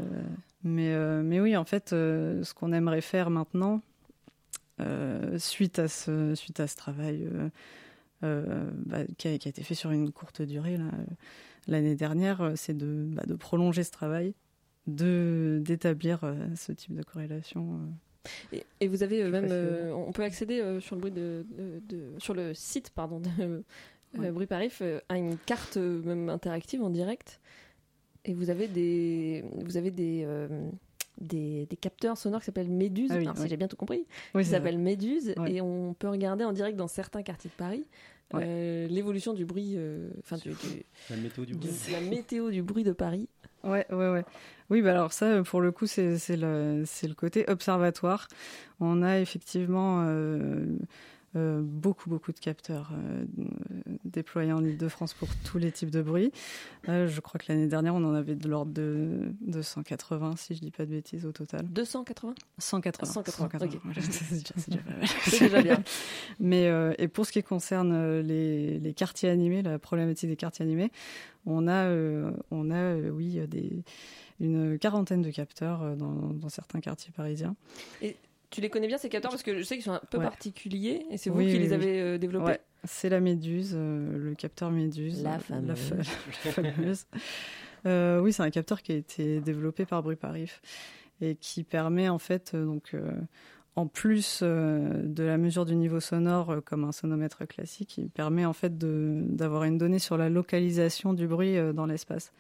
mais, euh, mais oui, en fait, euh, ce qu'on aimerait faire maintenant, euh, suite, à ce, suite à ce travail euh, euh, bah, qui, a, qui a été fait sur une courte durée euh, l'année dernière, euh, c'est de, bah, de prolonger ce travail, d'établir euh, ce type de corrélation. euh. Et, et vous avez euh, même, euh, on peut accéder euh, sur le bruit de, de- de- sur le site pardon de euh, Ouais. Bruit Parif euh, à une carte euh, même interactive en direct. Et vous avez des, vous avez des, euh, des, des capteurs sonores qui s'appellent Méduse. Ah oui, si j'ai bien tout compris, Oui, qui s'appellent Méduse Ouais. et on peut regarder en direct dans certains quartiers de Paris Ouais. euh, l'évolution du bruit, euh, enfin du, du- La météo du bruit. la météo du bruit de Paris. Ouais, ouais, ouais. Oui, bah alors ça, pour le coup, c'est le, le côté observatoire. On a effectivement euh, euh, beaucoup, beaucoup de capteurs euh, déployés en Ile-de-France pour tous les types de bruit. Euh, je crois que l'année dernière, on en avait de l'ordre de, de 180, si je dis pas de bêtises, au total. 280 180. 180, ok. voilà, c'est déjà, bien. Mais et pour ce qui concerne les, les quartiers animés, la problématique des quartiers animés, on a, on a oui, des, une quarantaine de capteurs dans, dans certains quartiers parisiens. Et tu les connais bien ces capteurs parce que je sais qu'ils sont un peu Ouais. particuliers et c'est vous Oui, qui oui, les oui. avez euh, développés. Ouais, c'est la méduse, euh, le capteur méduse. La euh, fameuse. fa- la fameuse. Euh, oui, c'est un capteur qui a été développé par Bruit Parif et qui permet en fait, euh, donc, euh, en plus de la mesure du niveau sonore comme un sonomètre classique, il permet en fait d'avoir une donnée sur la localisation du bruit dans l'espace.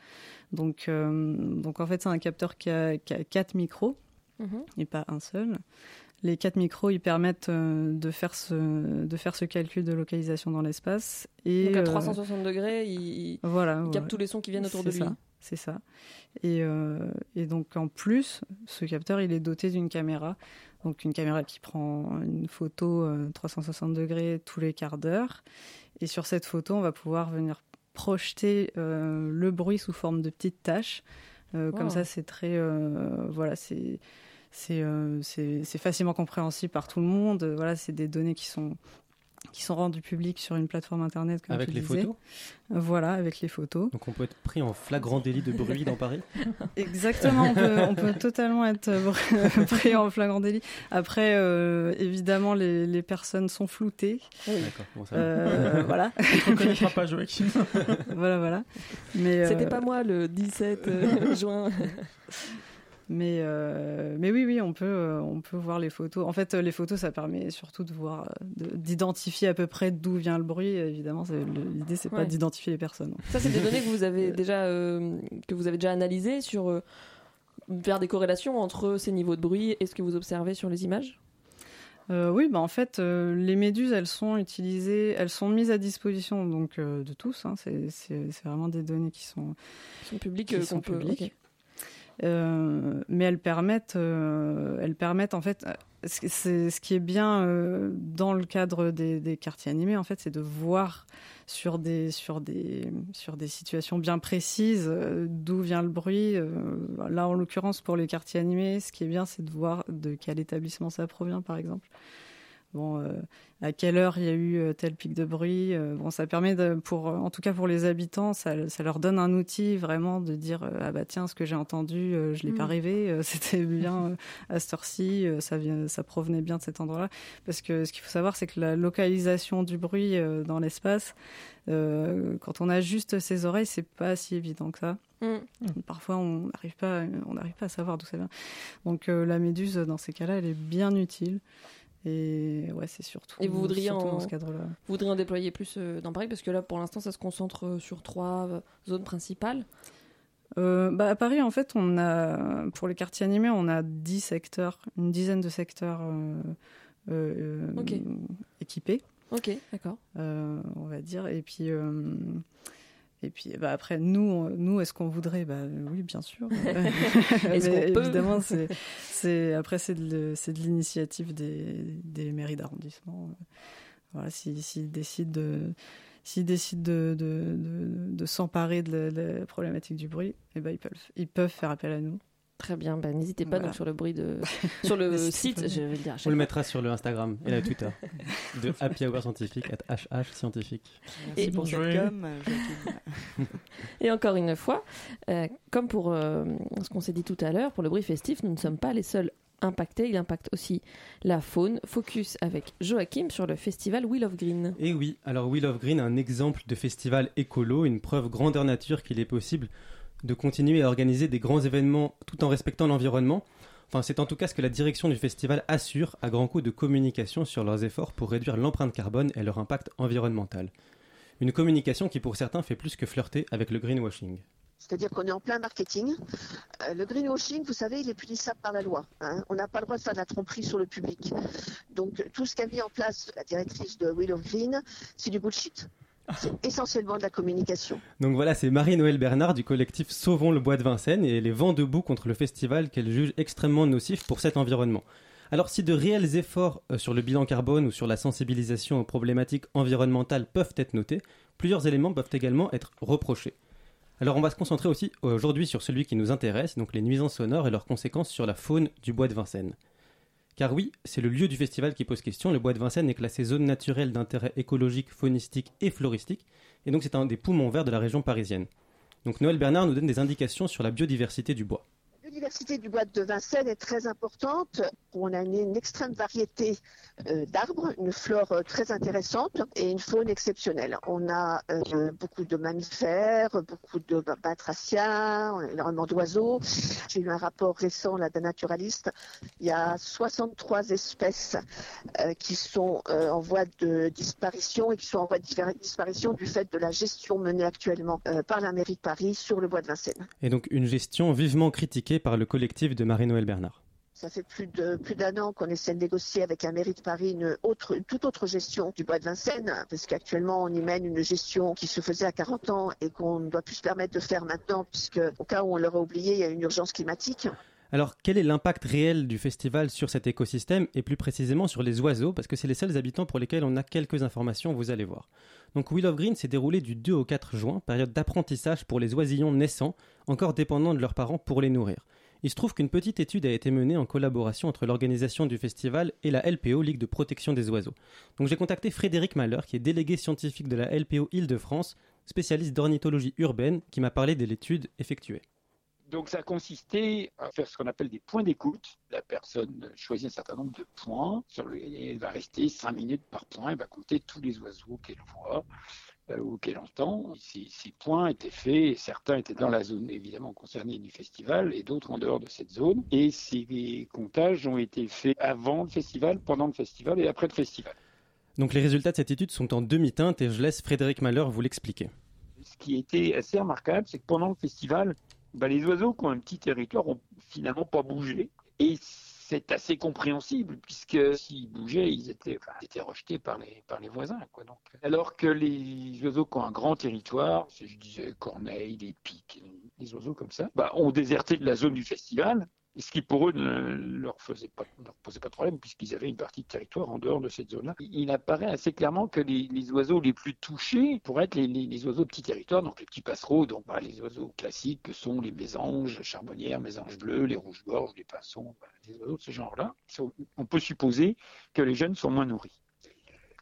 Donc, euh, donc en fait, c'est un capteur qui a, qui a quatre micros Mhm. et pas un seul. Les quatre micros, ils permettent euh, de, faire ce, de faire ce calcul de localisation dans l'espace. Et, Donc à euh, 360 degrés, il, il voilà, capte ouais. tous les sons qui viennent autour de C'est lui. ça, C'est ça. Et, euh, et donc en plus, ce capteur, il est doté d'une caméra. Donc une caméra qui prend une photo euh, 360 degrés tous les quarts d'heure. Et sur cette photo, on va pouvoir venir projeter euh, le bruit sous forme de petites taches. Euh, Wow. Comme ça, c'est très... euh, voilà, c'est... C'est euh, c'est- facilement compréhensible par tout le monde. Voilà, c'est des données qui sont, qui sont rendues publiques sur une plateforme internet. Comme Avec tu les disais. photos? Voilà, avec les photos. Donc on peut être pris en flagrant délit de bruit dans Paris? Exactement, on peut, on peut totalement être euh, pris en flagrant délit. Après, euh, évidemment, les, les personnes sont floutées. D'accord, bon, ça va. Euh, voilà. On te reconnaîtra pas, Joachim. voilà, voilà. Mais C'était euh, pas moi le 17 euh, juin. Mais, euh, mais oui, oui, on peut, euh, on peut voir les photos. En fait, euh, les photos, ça permet surtout de voir, de- d'identifier à peu près d'où vient le bruit. Évidemment, l'idée, c'est pas Ouais. d'identifier les personnes. Ça, c'est des données que vous avez déjà, euh, que vous avez déjà analysées sur faire des corrélations entre ces niveaux de bruit et ce que vous observez sur les images? Euh, oui, bah en fait, euh, les méduses, elles sont utilisées, elles sont mises à disposition donc euh, de tous. hein. C'est vraiment des données qui sont, Qui sont publiques, qui sont qu'on peut- publiques. ok. Euh, mais elles permettent, euh, elles permettent en fait, euh, ce- c'est ce qui est bien dans le cadre des, des quartiers animés en fait, c'est de voir sur des sur des sur des situations bien précises d'où vient le bruit. Là, en l'occurrence, pour les quartiers animés, ce qui est bien, c'est de voir de quel établissement ça provient, par exemple. Bon, à quelle heure il y a eu euh, tel pic de bruit. euh, bon, ça permet, de, pour, en tout cas pour les habitants, ça, ça leur donne un outil vraiment de dire euh, ah bah tiens, ce que j'ai entendu, euh, je l'ai pas Mm. rêvé, euh, c'était bien euh, à cette heure-ci, euh, ça vient, ça provenait bien de cet endroit-là. Parce que ce qu'il faut savoir, c'est que la localisation du bruit euh, dans l'espace, euh, quand on a juste ses oreilles, c'est pas si évident que ça. Mm. Parfois, on n'arrive pas, on n'arrive pas à savoir d'où ça vient. Donc, euh, la méduse, dans ces cas-là, elle est bien utile. Et ouais, c'est surtout, Et vous voudriez, surtout en, dans ce cadre-là. vous voudriez en déployer plus euh, dans Paris parce que là, pour l'instant, ça se concentre euh, sur trois euh, zones principales. Euh, bah, à Paris, en fait, on a, pour les quartiers animés, on a 10 secteurs, une dizaine de secteurs euh, euh, équipés. Ok, d'accord. on va dire. Et puis, et puis bah, après, nous, nous est-ce qu'on voudrait? Bah, Oui, bien sûr. Est-ce Mais qu'on peut? Évidemment, c'est, après, c'est de, de l'initiative des, des mairies d'arrondissement. Voilà, s'ils décident de. S'ils décident de, de, de, de s'emparer de la, la problématique du bruit, eh ben ils, peuvent, ils peuvent faire appel à nous. Très bien, bah, n'hésitez pas Voilà. donc sur le bruit de sur le site, je vais le dire. On le mettra sur le Instagram et la Twitter de Happy Hour Scientifique, at HH Scientifique. Merci Et- pour cette com. Et encore une fois, euh, comme pour euh, ce qu'on s'est dit tout à l'heure, pour le bruit festif, nous ne sommes pas les seuls impactés. Il impacte aussi la faune. Focus avec Joachim sur le festival Wheel of Green. Et oui, alors Wheel of Green, un exemple de festival écolo, une preuve grandeur nature qu'il est possible de continuer à organiser des grands événements tout en respectant l'environnement. Enfin, c'est en tout cas ce que la direction du festival assure à grands coups de communication sur leurs efforts pour réduire l'empreinte carbone et leur impact environnemental. Une communication qui pour certains fait plus que flirter avec le greenwashing. C'est-à-dire qu'on est en plein marketing. Euh, le greenwashing, vous savez, il est punissable par la loi. hein. On n'a pas le droit de faire de la tromperie sur le public. Donc tout ce qu'a mis en place la directrice de of Green, c'est du bullshit. C'est essentiellement de la communication. Donc voilà, c'est Marie-Noël Bernard du collectif Sauvons le bois de Vincennes et elle est vent debout contre le festival qu'elle juge extrêmement nocif pour cet environnement. Alors si de réels efforts euh, sur le bilan carbone ou sur la sensibilisation aux problématiques environnementales peuvent être notés, plusieurs éléments peuvent également être reprochés. Alors on va se concentrer aussi aujourd'hui sur celui qui nous intéresse, donc les nuisances sonores et leurs conséquences sur la faune du bois de Vincennes. Car oui, c'est le lieu du festival qui pose question. Le bois de Vincennes est classé zone naturelle d'intérêt écologique, faunistique et floristique, et donc c'est un des poumons verts de la région parisienne. Donc Noël Bernard nous donne des indications sur la biodiversité du bois. La biodiversité du bois de Vincennes est très importante. On a une, extrême variété euh, d'arbres, une flore euh, très intéressante et une faune exceptionnelle. On a euh, beaucoup de mammifères, beaucoup de ba- batraciens, énormément d'oiseaux. J'ai eu un rapport récent d'un naturaliste. Il y a 63 espèces qui sont en voie de disparition et qui sont en voie de disparition du fait de la gestion menée actuellement par la mairie de Paris sur le bois de Vincennes. Et donc une gestion vivement critiquée par le collectif de Marie-Noël Bernard. Ça fait plus de plus d'un an qu'on essaie de négocier avec la mairie de Paris une autre, une toute autre gestion du bois de Vincennes, parce qu'actuellement on y mène une gestion qui se faisait à 40 ans et qu'on ne doit plus se permettre de faire maintenant, puisque au cas où on l'aurait oublié, il y a une urgence climatique. Alors quel est l'impact réel du festival sur cet écosystème et plus précisément sur les oiseaux Parce que c'est les seuls habitants pour lesquels on a quelques informations, vous allez voir. Donc Wheel of Green s'est déroulé du 2 au 4 juin, période d'apprentissage pour les oisillons naissants, encore dépendants de leurs parents pour les nourrir. Il se trouve qu'une petite étude a été menée en collaboration entre l'organisation du festival et la LPO, Ligue de protection des oiseaux. Donc j'ai contacté Frédéric Malheur, qui est délégué scientifique de la LPO Île-de-France, spécialiste d'ornithologie urbaine, qui m'a parlé de l'étude effectuée. Donc ça consistait à faire ce qu'on appelle des points d'écoute. La personne choisit un certain nombre de points, sur lesquels elle va rester 5 minutes par point, elle va compter tous les oiseaux qu'elle voit euh, ou qu'elle entend. Ces, ces points étaient faits, certains étaient dans la zone évidemment concernée du festival et d'autres en dehors de cette zone. Et ces comptages ont été faits avant le festival, pendant le festival et après le festival. Donc les résultats de cette étude sont en demi-teinte et je laisse Frédéric Malheur vous l'expliquer. Ce qui était assez remarquable, c'est que pendant le festival, bah, les oiseaux qui ont un petit territoire ont finalement pas bougé. Et c'est assez compréhensible, puisque s'ils bougeaient, ils étaient, étaient rejetés par les, par les voisins. Quoi. Donc, alors que les oiseaux qui ont un grand territoire, je disais corneilles, les pics, les oiseaux comme ça, bah, ont déserté de la zone du festival. Ce qui pour eux ne leur, posait pas de problème puisqu'ils avaient une partie de territoire en dehors de cette zone-là. Il apparaît assez clairement que les, oiseaux les plus touchés pourraient être les, oiseaux de petit territoire, donc les petits passereaux, donc les oiseaux classiques que sont les mésanges charbonnières, mésanges bleus, les rouges-gorges, les pinsons, bah, des oiseaux de ce genre-là. On peut supposer que les jeunes sont moins nourris.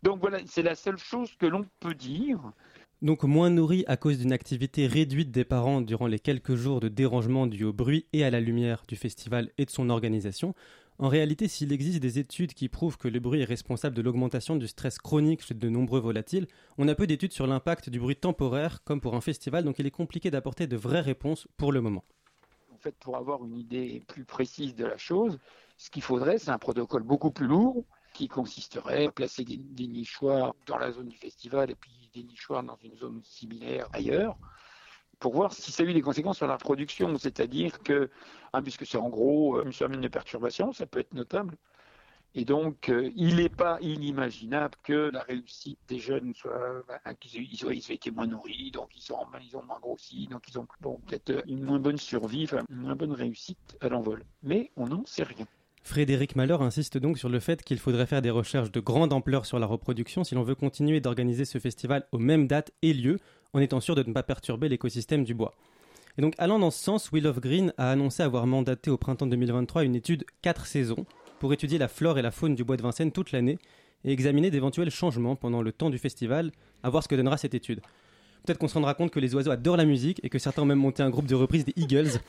Donc voilà, c'est la seule chose que l'on peut dire. Donc moins nourris à cause d'une activité réduite des parents durant les quelques jours de dérangement dû au bruit et à la lumière du festival et de son organisation. En réalité, s'il existe des études qui prouvent que le bruit est responsable de l'augmentation du stress chronique chez de nombreux volatiles, on a peu d'études sur l'impact du bruit temporaire comme pour un festival, donc il est compliqué d'apporter de vraies réponses pour le moment. En fait, pour avoir une idée plus précise de la chose, ce qu'il faudrait, c'est un protocole beaucoup plus lourd qui consisterait à placer des, nichoirs dans la zone du festival et puis des nichoirs dans une zone similaire ailleurs pour voir si ça a eu des conséquences sur la production. C'est-à-dire que, puisque c'est en gros une semaine de perturbation, ça peut être notable. Et donc, euh, il n'est pas inimaginable que la réussite des jeunes soit, bah, ils, ils été moins nourris, donc ils, sont, ils ont moins grossi, donc ils ont peut-être une moins bonne survie, une moins bonne réussite à l'envol. Mais on n'en sait rien. Frédéric Malheur insiste donc sur le fait qu'il faudrait faire des recherches de grande ampleur sur la reproduction si l'on veut continuer d'organiser ce festival aux mêmes dates et lieux, en étant sûr de ne pas perturber l'écosystème du bois. Et donc, allant dans ce sens, Will of Green a annoncé avoir mandaté au printemps 2023 une étude 4 saisons pour étudier la flore et la faune du bois de Vincennes toute l'année et examiner d'éventuels changements pendant le temps du festival, à voir ce que donnera cette étude. Peut-être qu'on se rendra compte que les oiseaux adorent la musique et que certains ont même monté un groupe de reprise des Eagles.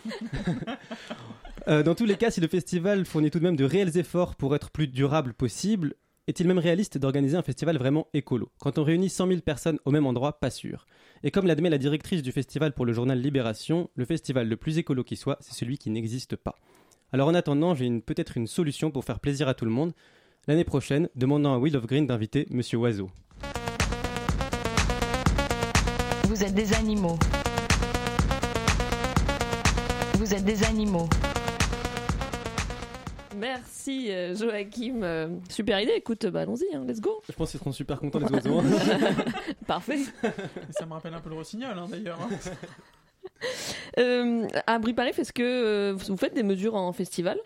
Euh, dans tous les cas, si le festival fournit tout de même de réels efforts pour être plus durable possible, est-il même réaliste d'organiser un festival vraiment écolo Quand on réunit 100 000 personnes au même endroit, pas sûr. Et comme l'admet la directrice du festival pour le journal Libération, le festival le plus écolo qui soit, c'est celui qui n'existe pas. Alors en attendant, j'ai peut-être une solution pour faire plaisir à tout le monde. L'année prochaine, demandant à Will of Green d'inviter Monsieur Oiseau. Vous êtes des animaux. Vous êtes des animaux. Merci euh, Joachim. Euh, super idée, écoute, bah, allons-y, hein, let's go. Je pense qu'ils seront super contents les oiseaux. Parfait. Ça me rappelle un peu le rossignol hein, d'ailleurs. hein. Euh, à Briparif, est-ce que euh, vous faites des mesures en festival?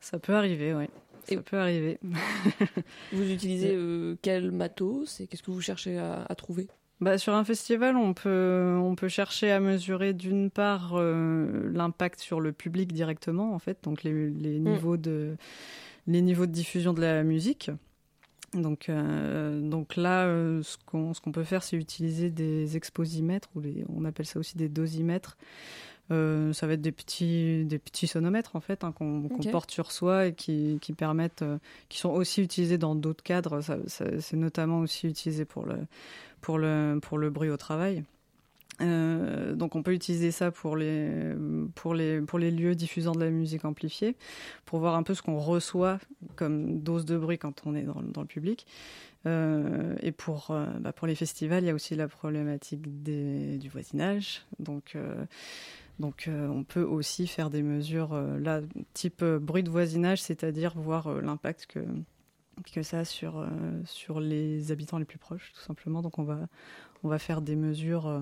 Ça peut arriver, oui. Ça peut arriver. Vous utilisez euh, quel matos et qu'est-ce que vous cherchez à, à trouver? Bah, sur un festival, on peut, on peut chercher à mesurer d'une part euh, l'impact sur le public directement, en fait, donc les, les Mm. niveaux de, les niveaux de diffusion de la musique. Donc, euh, donc là, euh, ce qu'on peut faire, c'est utiliser des exposimètres, ou les, on appelle ça aussi des dosimètres. Euh, ça va être des petits, des petits sonomètres en fait hein, qu'on porte sur soi et qui, qui permettent, euh, qui sont aussi utilisés dans d'autres cadres. Ça- ça- c'est notamment aussi utilisé pour le, pour le, pour le bruit au travail. Euh, donc on peut utiliser ça pour les, pour, les, pour les lieux diffusant de la musique amplifiée, pour voir un peu ce qu'on reçoit comme dose de bruit quand on est dans, dans le public. Euh, et pour, euh, bah, pour les festivals, il y a aussi la problématique des, du voisinage. Donc, donc euh, on peut aussi faire des mesures euh, là, type euh, bruit de voisinage, c'est-à-dire voir l'impact que, que ça a sur, sur les habitants les plus proches, tout simplement. Donc on va, on va faire des mesures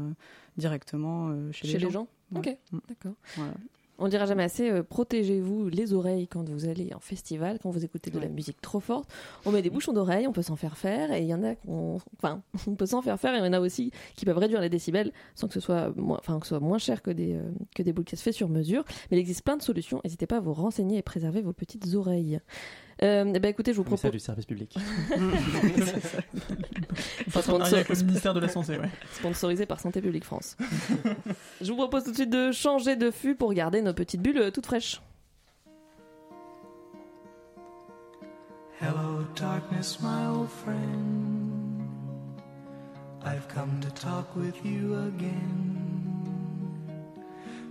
directement chez, Chez les gens Ouais. Ok, Mm. d'accord. Voilà. On dira jamais assez, euh, protégez-vous les oreilles quand vous allez en festival, quand vous écoutez de la musique trop forte. On met des bouchons d'oreilles, on peut s'en faire faire, et il y en a qu'on, enfin, on peut s'en faire faire, et il y en a aussi qui peuvent réduire les décibels sans que ce soit moins, enfin, que ce soit moins cher que des, euh, que des boules qui se fait sur mesure. Mais il existe plein de solutions. N'hésitez pas à vous renseigner et préserver vos petites oreilles. Euh, eh ben, écoutez, je vous propose. du service public. Partenariat avec le ministère de la Santé, ouais. Sponsorisé par Santé publique France. Je vous propose tout de suite de changer de fût pour garder nos petites bulles euh, toutes fraîches. Hello, darkness, my old friend. I've come to talk with you again.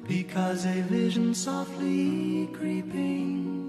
Because a vision softly creeping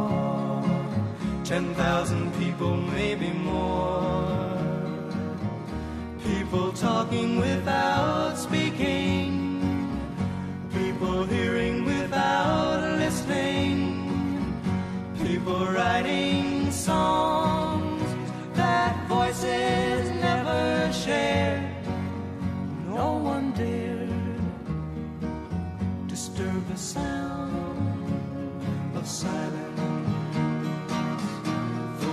ten thousand people, maybe more. People talking without speaking, people hearing without listening, people writing songs that voices never share. No one dared disturb the sound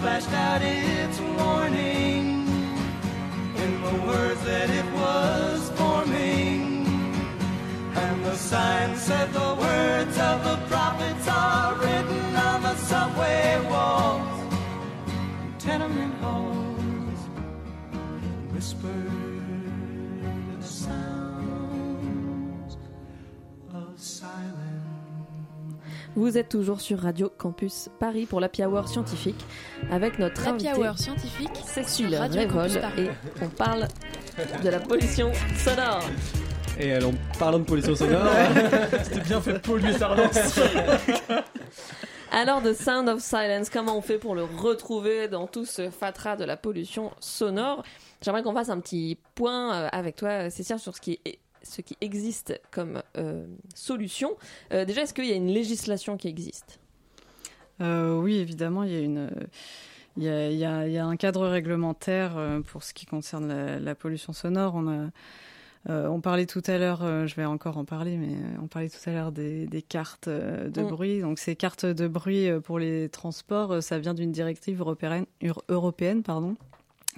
flashed out its warning in the words that it was forming. And the sign said the words of the. Vous êtes toujours sur Radio Campus Paris pour l'Happy Hour scientifique avec notre invité Hour scientifique Cécile sur Radio Révol et on parle de la pollution sonore. Et alors, parlant de pollution sonore, C'était bien fait de polluer sa relance. Alors, The Sound of Silence, comment on fait pour le retrouver dans tout ce fatras de la pollution sonore? J'aimerais qu'on fasse un petit point euh, avec toi, Cécile, sur ce qui, est- ce qui existe comme euh, solution. Euh, déjà, est-ce qu'il y a une législation qui existe? Euh, oui, évidemment, il y a une. Il y a, il y a- il y a un cadre réglementaire pour ce qui concerne la, la pollution sonore. On, a, euh, on parlait tout à l'heure, euh, je vais encore en parler, mais on parlait tout à l'heure des, des cartes euh, de Mm. bruit. Donc ces cartes de bruit pour les transports, ça vient d'une directive européenne, ur- européenne pardon,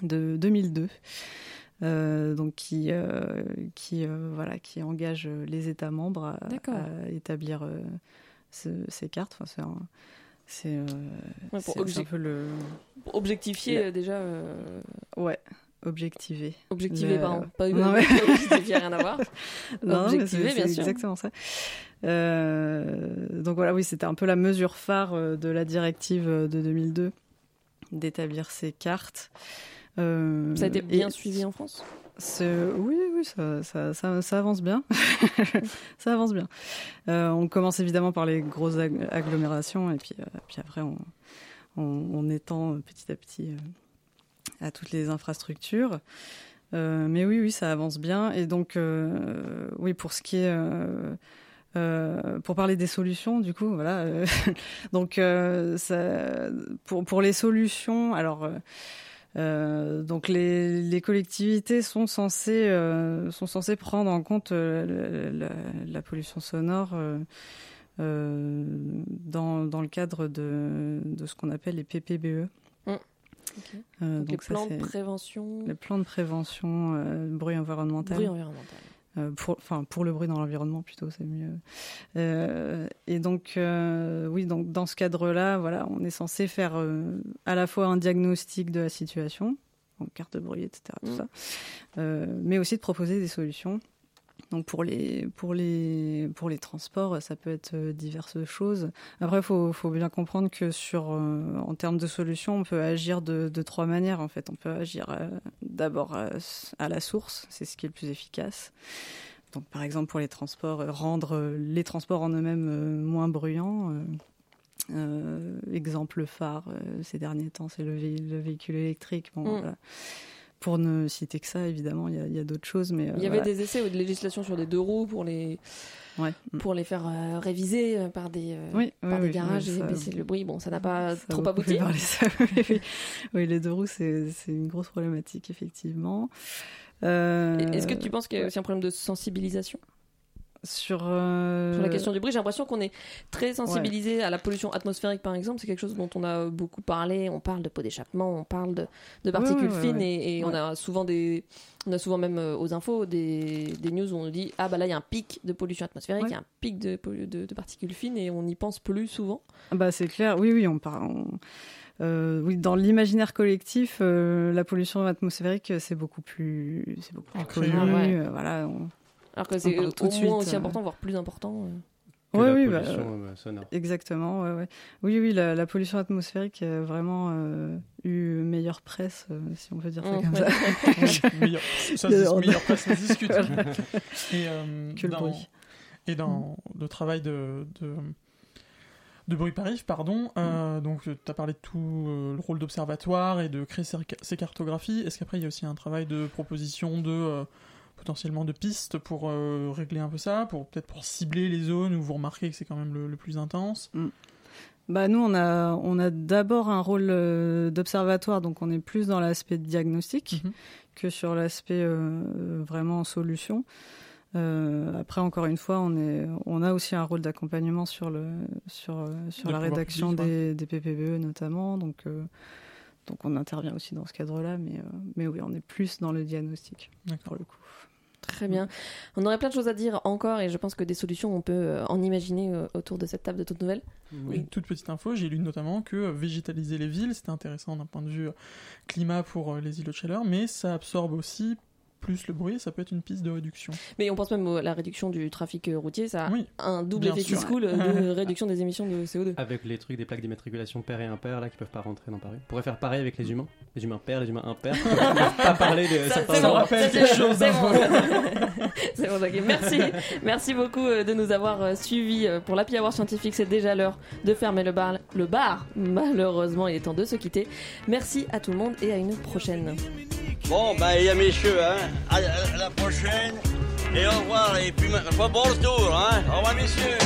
de 2002. Euh, donc qui euh, qui euh, voilà qui engage les États membres à, à établir euh, ce- ces cartes. Enfin, c'est un- c'est euh, Ouais, pour obje- un peu le Pour objectifier Le- euh, déjà. euh, ouais objectiver Objectiver, Le- pardon. Pas, Non, mais- objectifier, rien à voir. Non, mais Objectiver, c'est- bien c'est sûr. exactement ça. Euh, donc voilà, oui, c'était un peu la mesure phare euh, de la directive euh, de 2002 d'établir ces cartes. Euh, Ça a été bien suivi en France? ce- Oui, oui, ça, ça, ça- ça avance bien. ça avance bien. Euh, on commence évidemment par les grosses ag- agglomérations et puis, euh, puis après on, on, on étend petit à petit euh, à toutes les infrastructures. Mais oui, oui, ça avance bien. Et donc, oui, pour ce qui est, euh, pour parler des solutions, du coup, voilà. donc, euh, ça, pour pour les solutions, alors. Euh, donc les, les collectivités sont censées euh, sont censées prendre en compte euh, la, pollution sonore dans, dans le cadre de, de ce qu'on appelle les PPBE. Mm. Donc, les ça, plans de prévention. les plans de prévention bruit environnemental. Bruit environnemental. Euh, pour, enfin, pour le bruit dans l'environnement plutôt, c'est mieux. Euh, et donc, euh, oui, donc dans ce cadre-là, voilà, on est censé faire euh, à la fois un diagnostic de la situation, donc carte de bruit, etc., tout Mm. ça, mais aussi de proposer des solutions. Donc pour les pour les pour les transports, ça peut être euh, diverses choses. Après, faut faut bien comprendre que sur euh, en termes de solutions, on peut agir de, de trois manières en fait. On peut agir euh, d'abord à, à la source, c'est ce qui est le plus efficace. Donc par exemple pour les transports, rendre les transports en eux-mêmes moins bruyants. euh, exemple phare ces derniers temps, c'est le, vé- le véhicule électrique. Bon, Mm. voilà. Pour ne citer que ça, évidemment, il y a, il y a d'autres choses, mais euh, Il y avait voilà. des essais ou de législation sur des deux roues pour les, Ouais. pour les faire euh, réviser euh, par des, euh, Oui, par oui, des oui, garages et baisser le bruit. Bon, ça n'a pas Ça trop abouti. parler ça, oui, les deux roues, c'est une grosse problématique, effectivement. Est-ce que tu penses qu'il y a aussi un problème de sensibilisation? Sur, euh, Sur la question du bruit, j'ai l'impression qu'on est très sensibilisé à la pollution atmosphérique, par exemple. C'est quelque chose dont on a beaucoup parlé. On parle de pots d'échappement, on parle de, de particules ouais, ouais, fines, ouais. et, et on a souvent des, on a souvent même euh, aux infos des, des news où on nous dit ah bah là il y a un pic de pollution atmosphérique, il y a un pic de, de, de particules fines, et on y pense plus souvent. Bah, c'est clair, oui, oui, on parle. on- euh, oui, dans l'imaginaire collectif, euh, la pollution atmosphérique, c'est beaucoup plus, c'est beaucoup plus connu. Ouais. euh, voilà, on- Alors que c'est au tout de moins suite, aussi euh, important, voire plus important. euh. que Ouais, la oui, bah, pollution euh, euh, sonore. Exactement, ouais, ouais. Oui, oui, la, la pollution atmosphérique a vraiment euh, eu meilleure presse, euh, si on peut dire ça Mmh, comme ouais. ça. Meilleur- ça, meilleure presse, ça se discute. Voilà. Et, euh, Que le dans, bruit. Et dans le travail de, de, de Bruit Paris, pardon, euh, donc tu as parlé de tout euh, le rôle d'observatoire et de créer ces, ces cartographies. Est-ce qu'après il y a aussi un travail de proposition de euh, potentiellement de pistes pour euh, régler un peu ça, pour peut-être pour cibler les zones où vous remarquez que c'est quand même le, le plus intense. Bah nous on a on a d'abord un rôle euh, d'observatoire donc on est plus dans l'aspect diagnostic que sur l'aspect euh, vraiment solution. Euh, après encore une fois on est on a aussi un rôle d'accompagnement sur le sur euh, sur De la rédaction public, des, des PPBE notamment. Donc euh, donc on intervient aussi dans ce cadre-là mais euh, mais oui on est plus dans le diagnostic pour le coup. Très bien. On aurait plein de choses à dire encore et je pense que des solutions, on peut euh, en imaginer euh, autour de cette table de toutes nouvelles. Une toute petite info, j'ai lu notamment que euh, végétaliser les villes, c'était intéressant d'un point de vue climat pour les îlots de chaleur, mais ça absorbe aussi plus le bruit, ça peut être une piste de réduction. Mais on pense même à la réduction du trafic euh, routier, ça a Oui, un double effet qui se coule de réduction des émissions de CO2. Avec les trucs des plaques d'immatriculation pair et impair là qui peuvent pas rentrer dans Paris. On pourrait faire pareil avec les humains. Les humains pairs, les humains impairs. Pas parler de Ça, bon, c'est bon. Bon, ok. Merci, merci beaucoup euh, de nous avoir euh, suivis pour l'Happy Hour scientifique. C'est déjà l'heure de fermer le bar. Le bar, malheureusement, il est temps de se quitter. Merci à tout le monde et à une prochaine. Bon, ben, il y a messieurs, hein. À, la prochaine. Et au revoir. Et puis, bon le tour, hein. Au revoir, messieurs.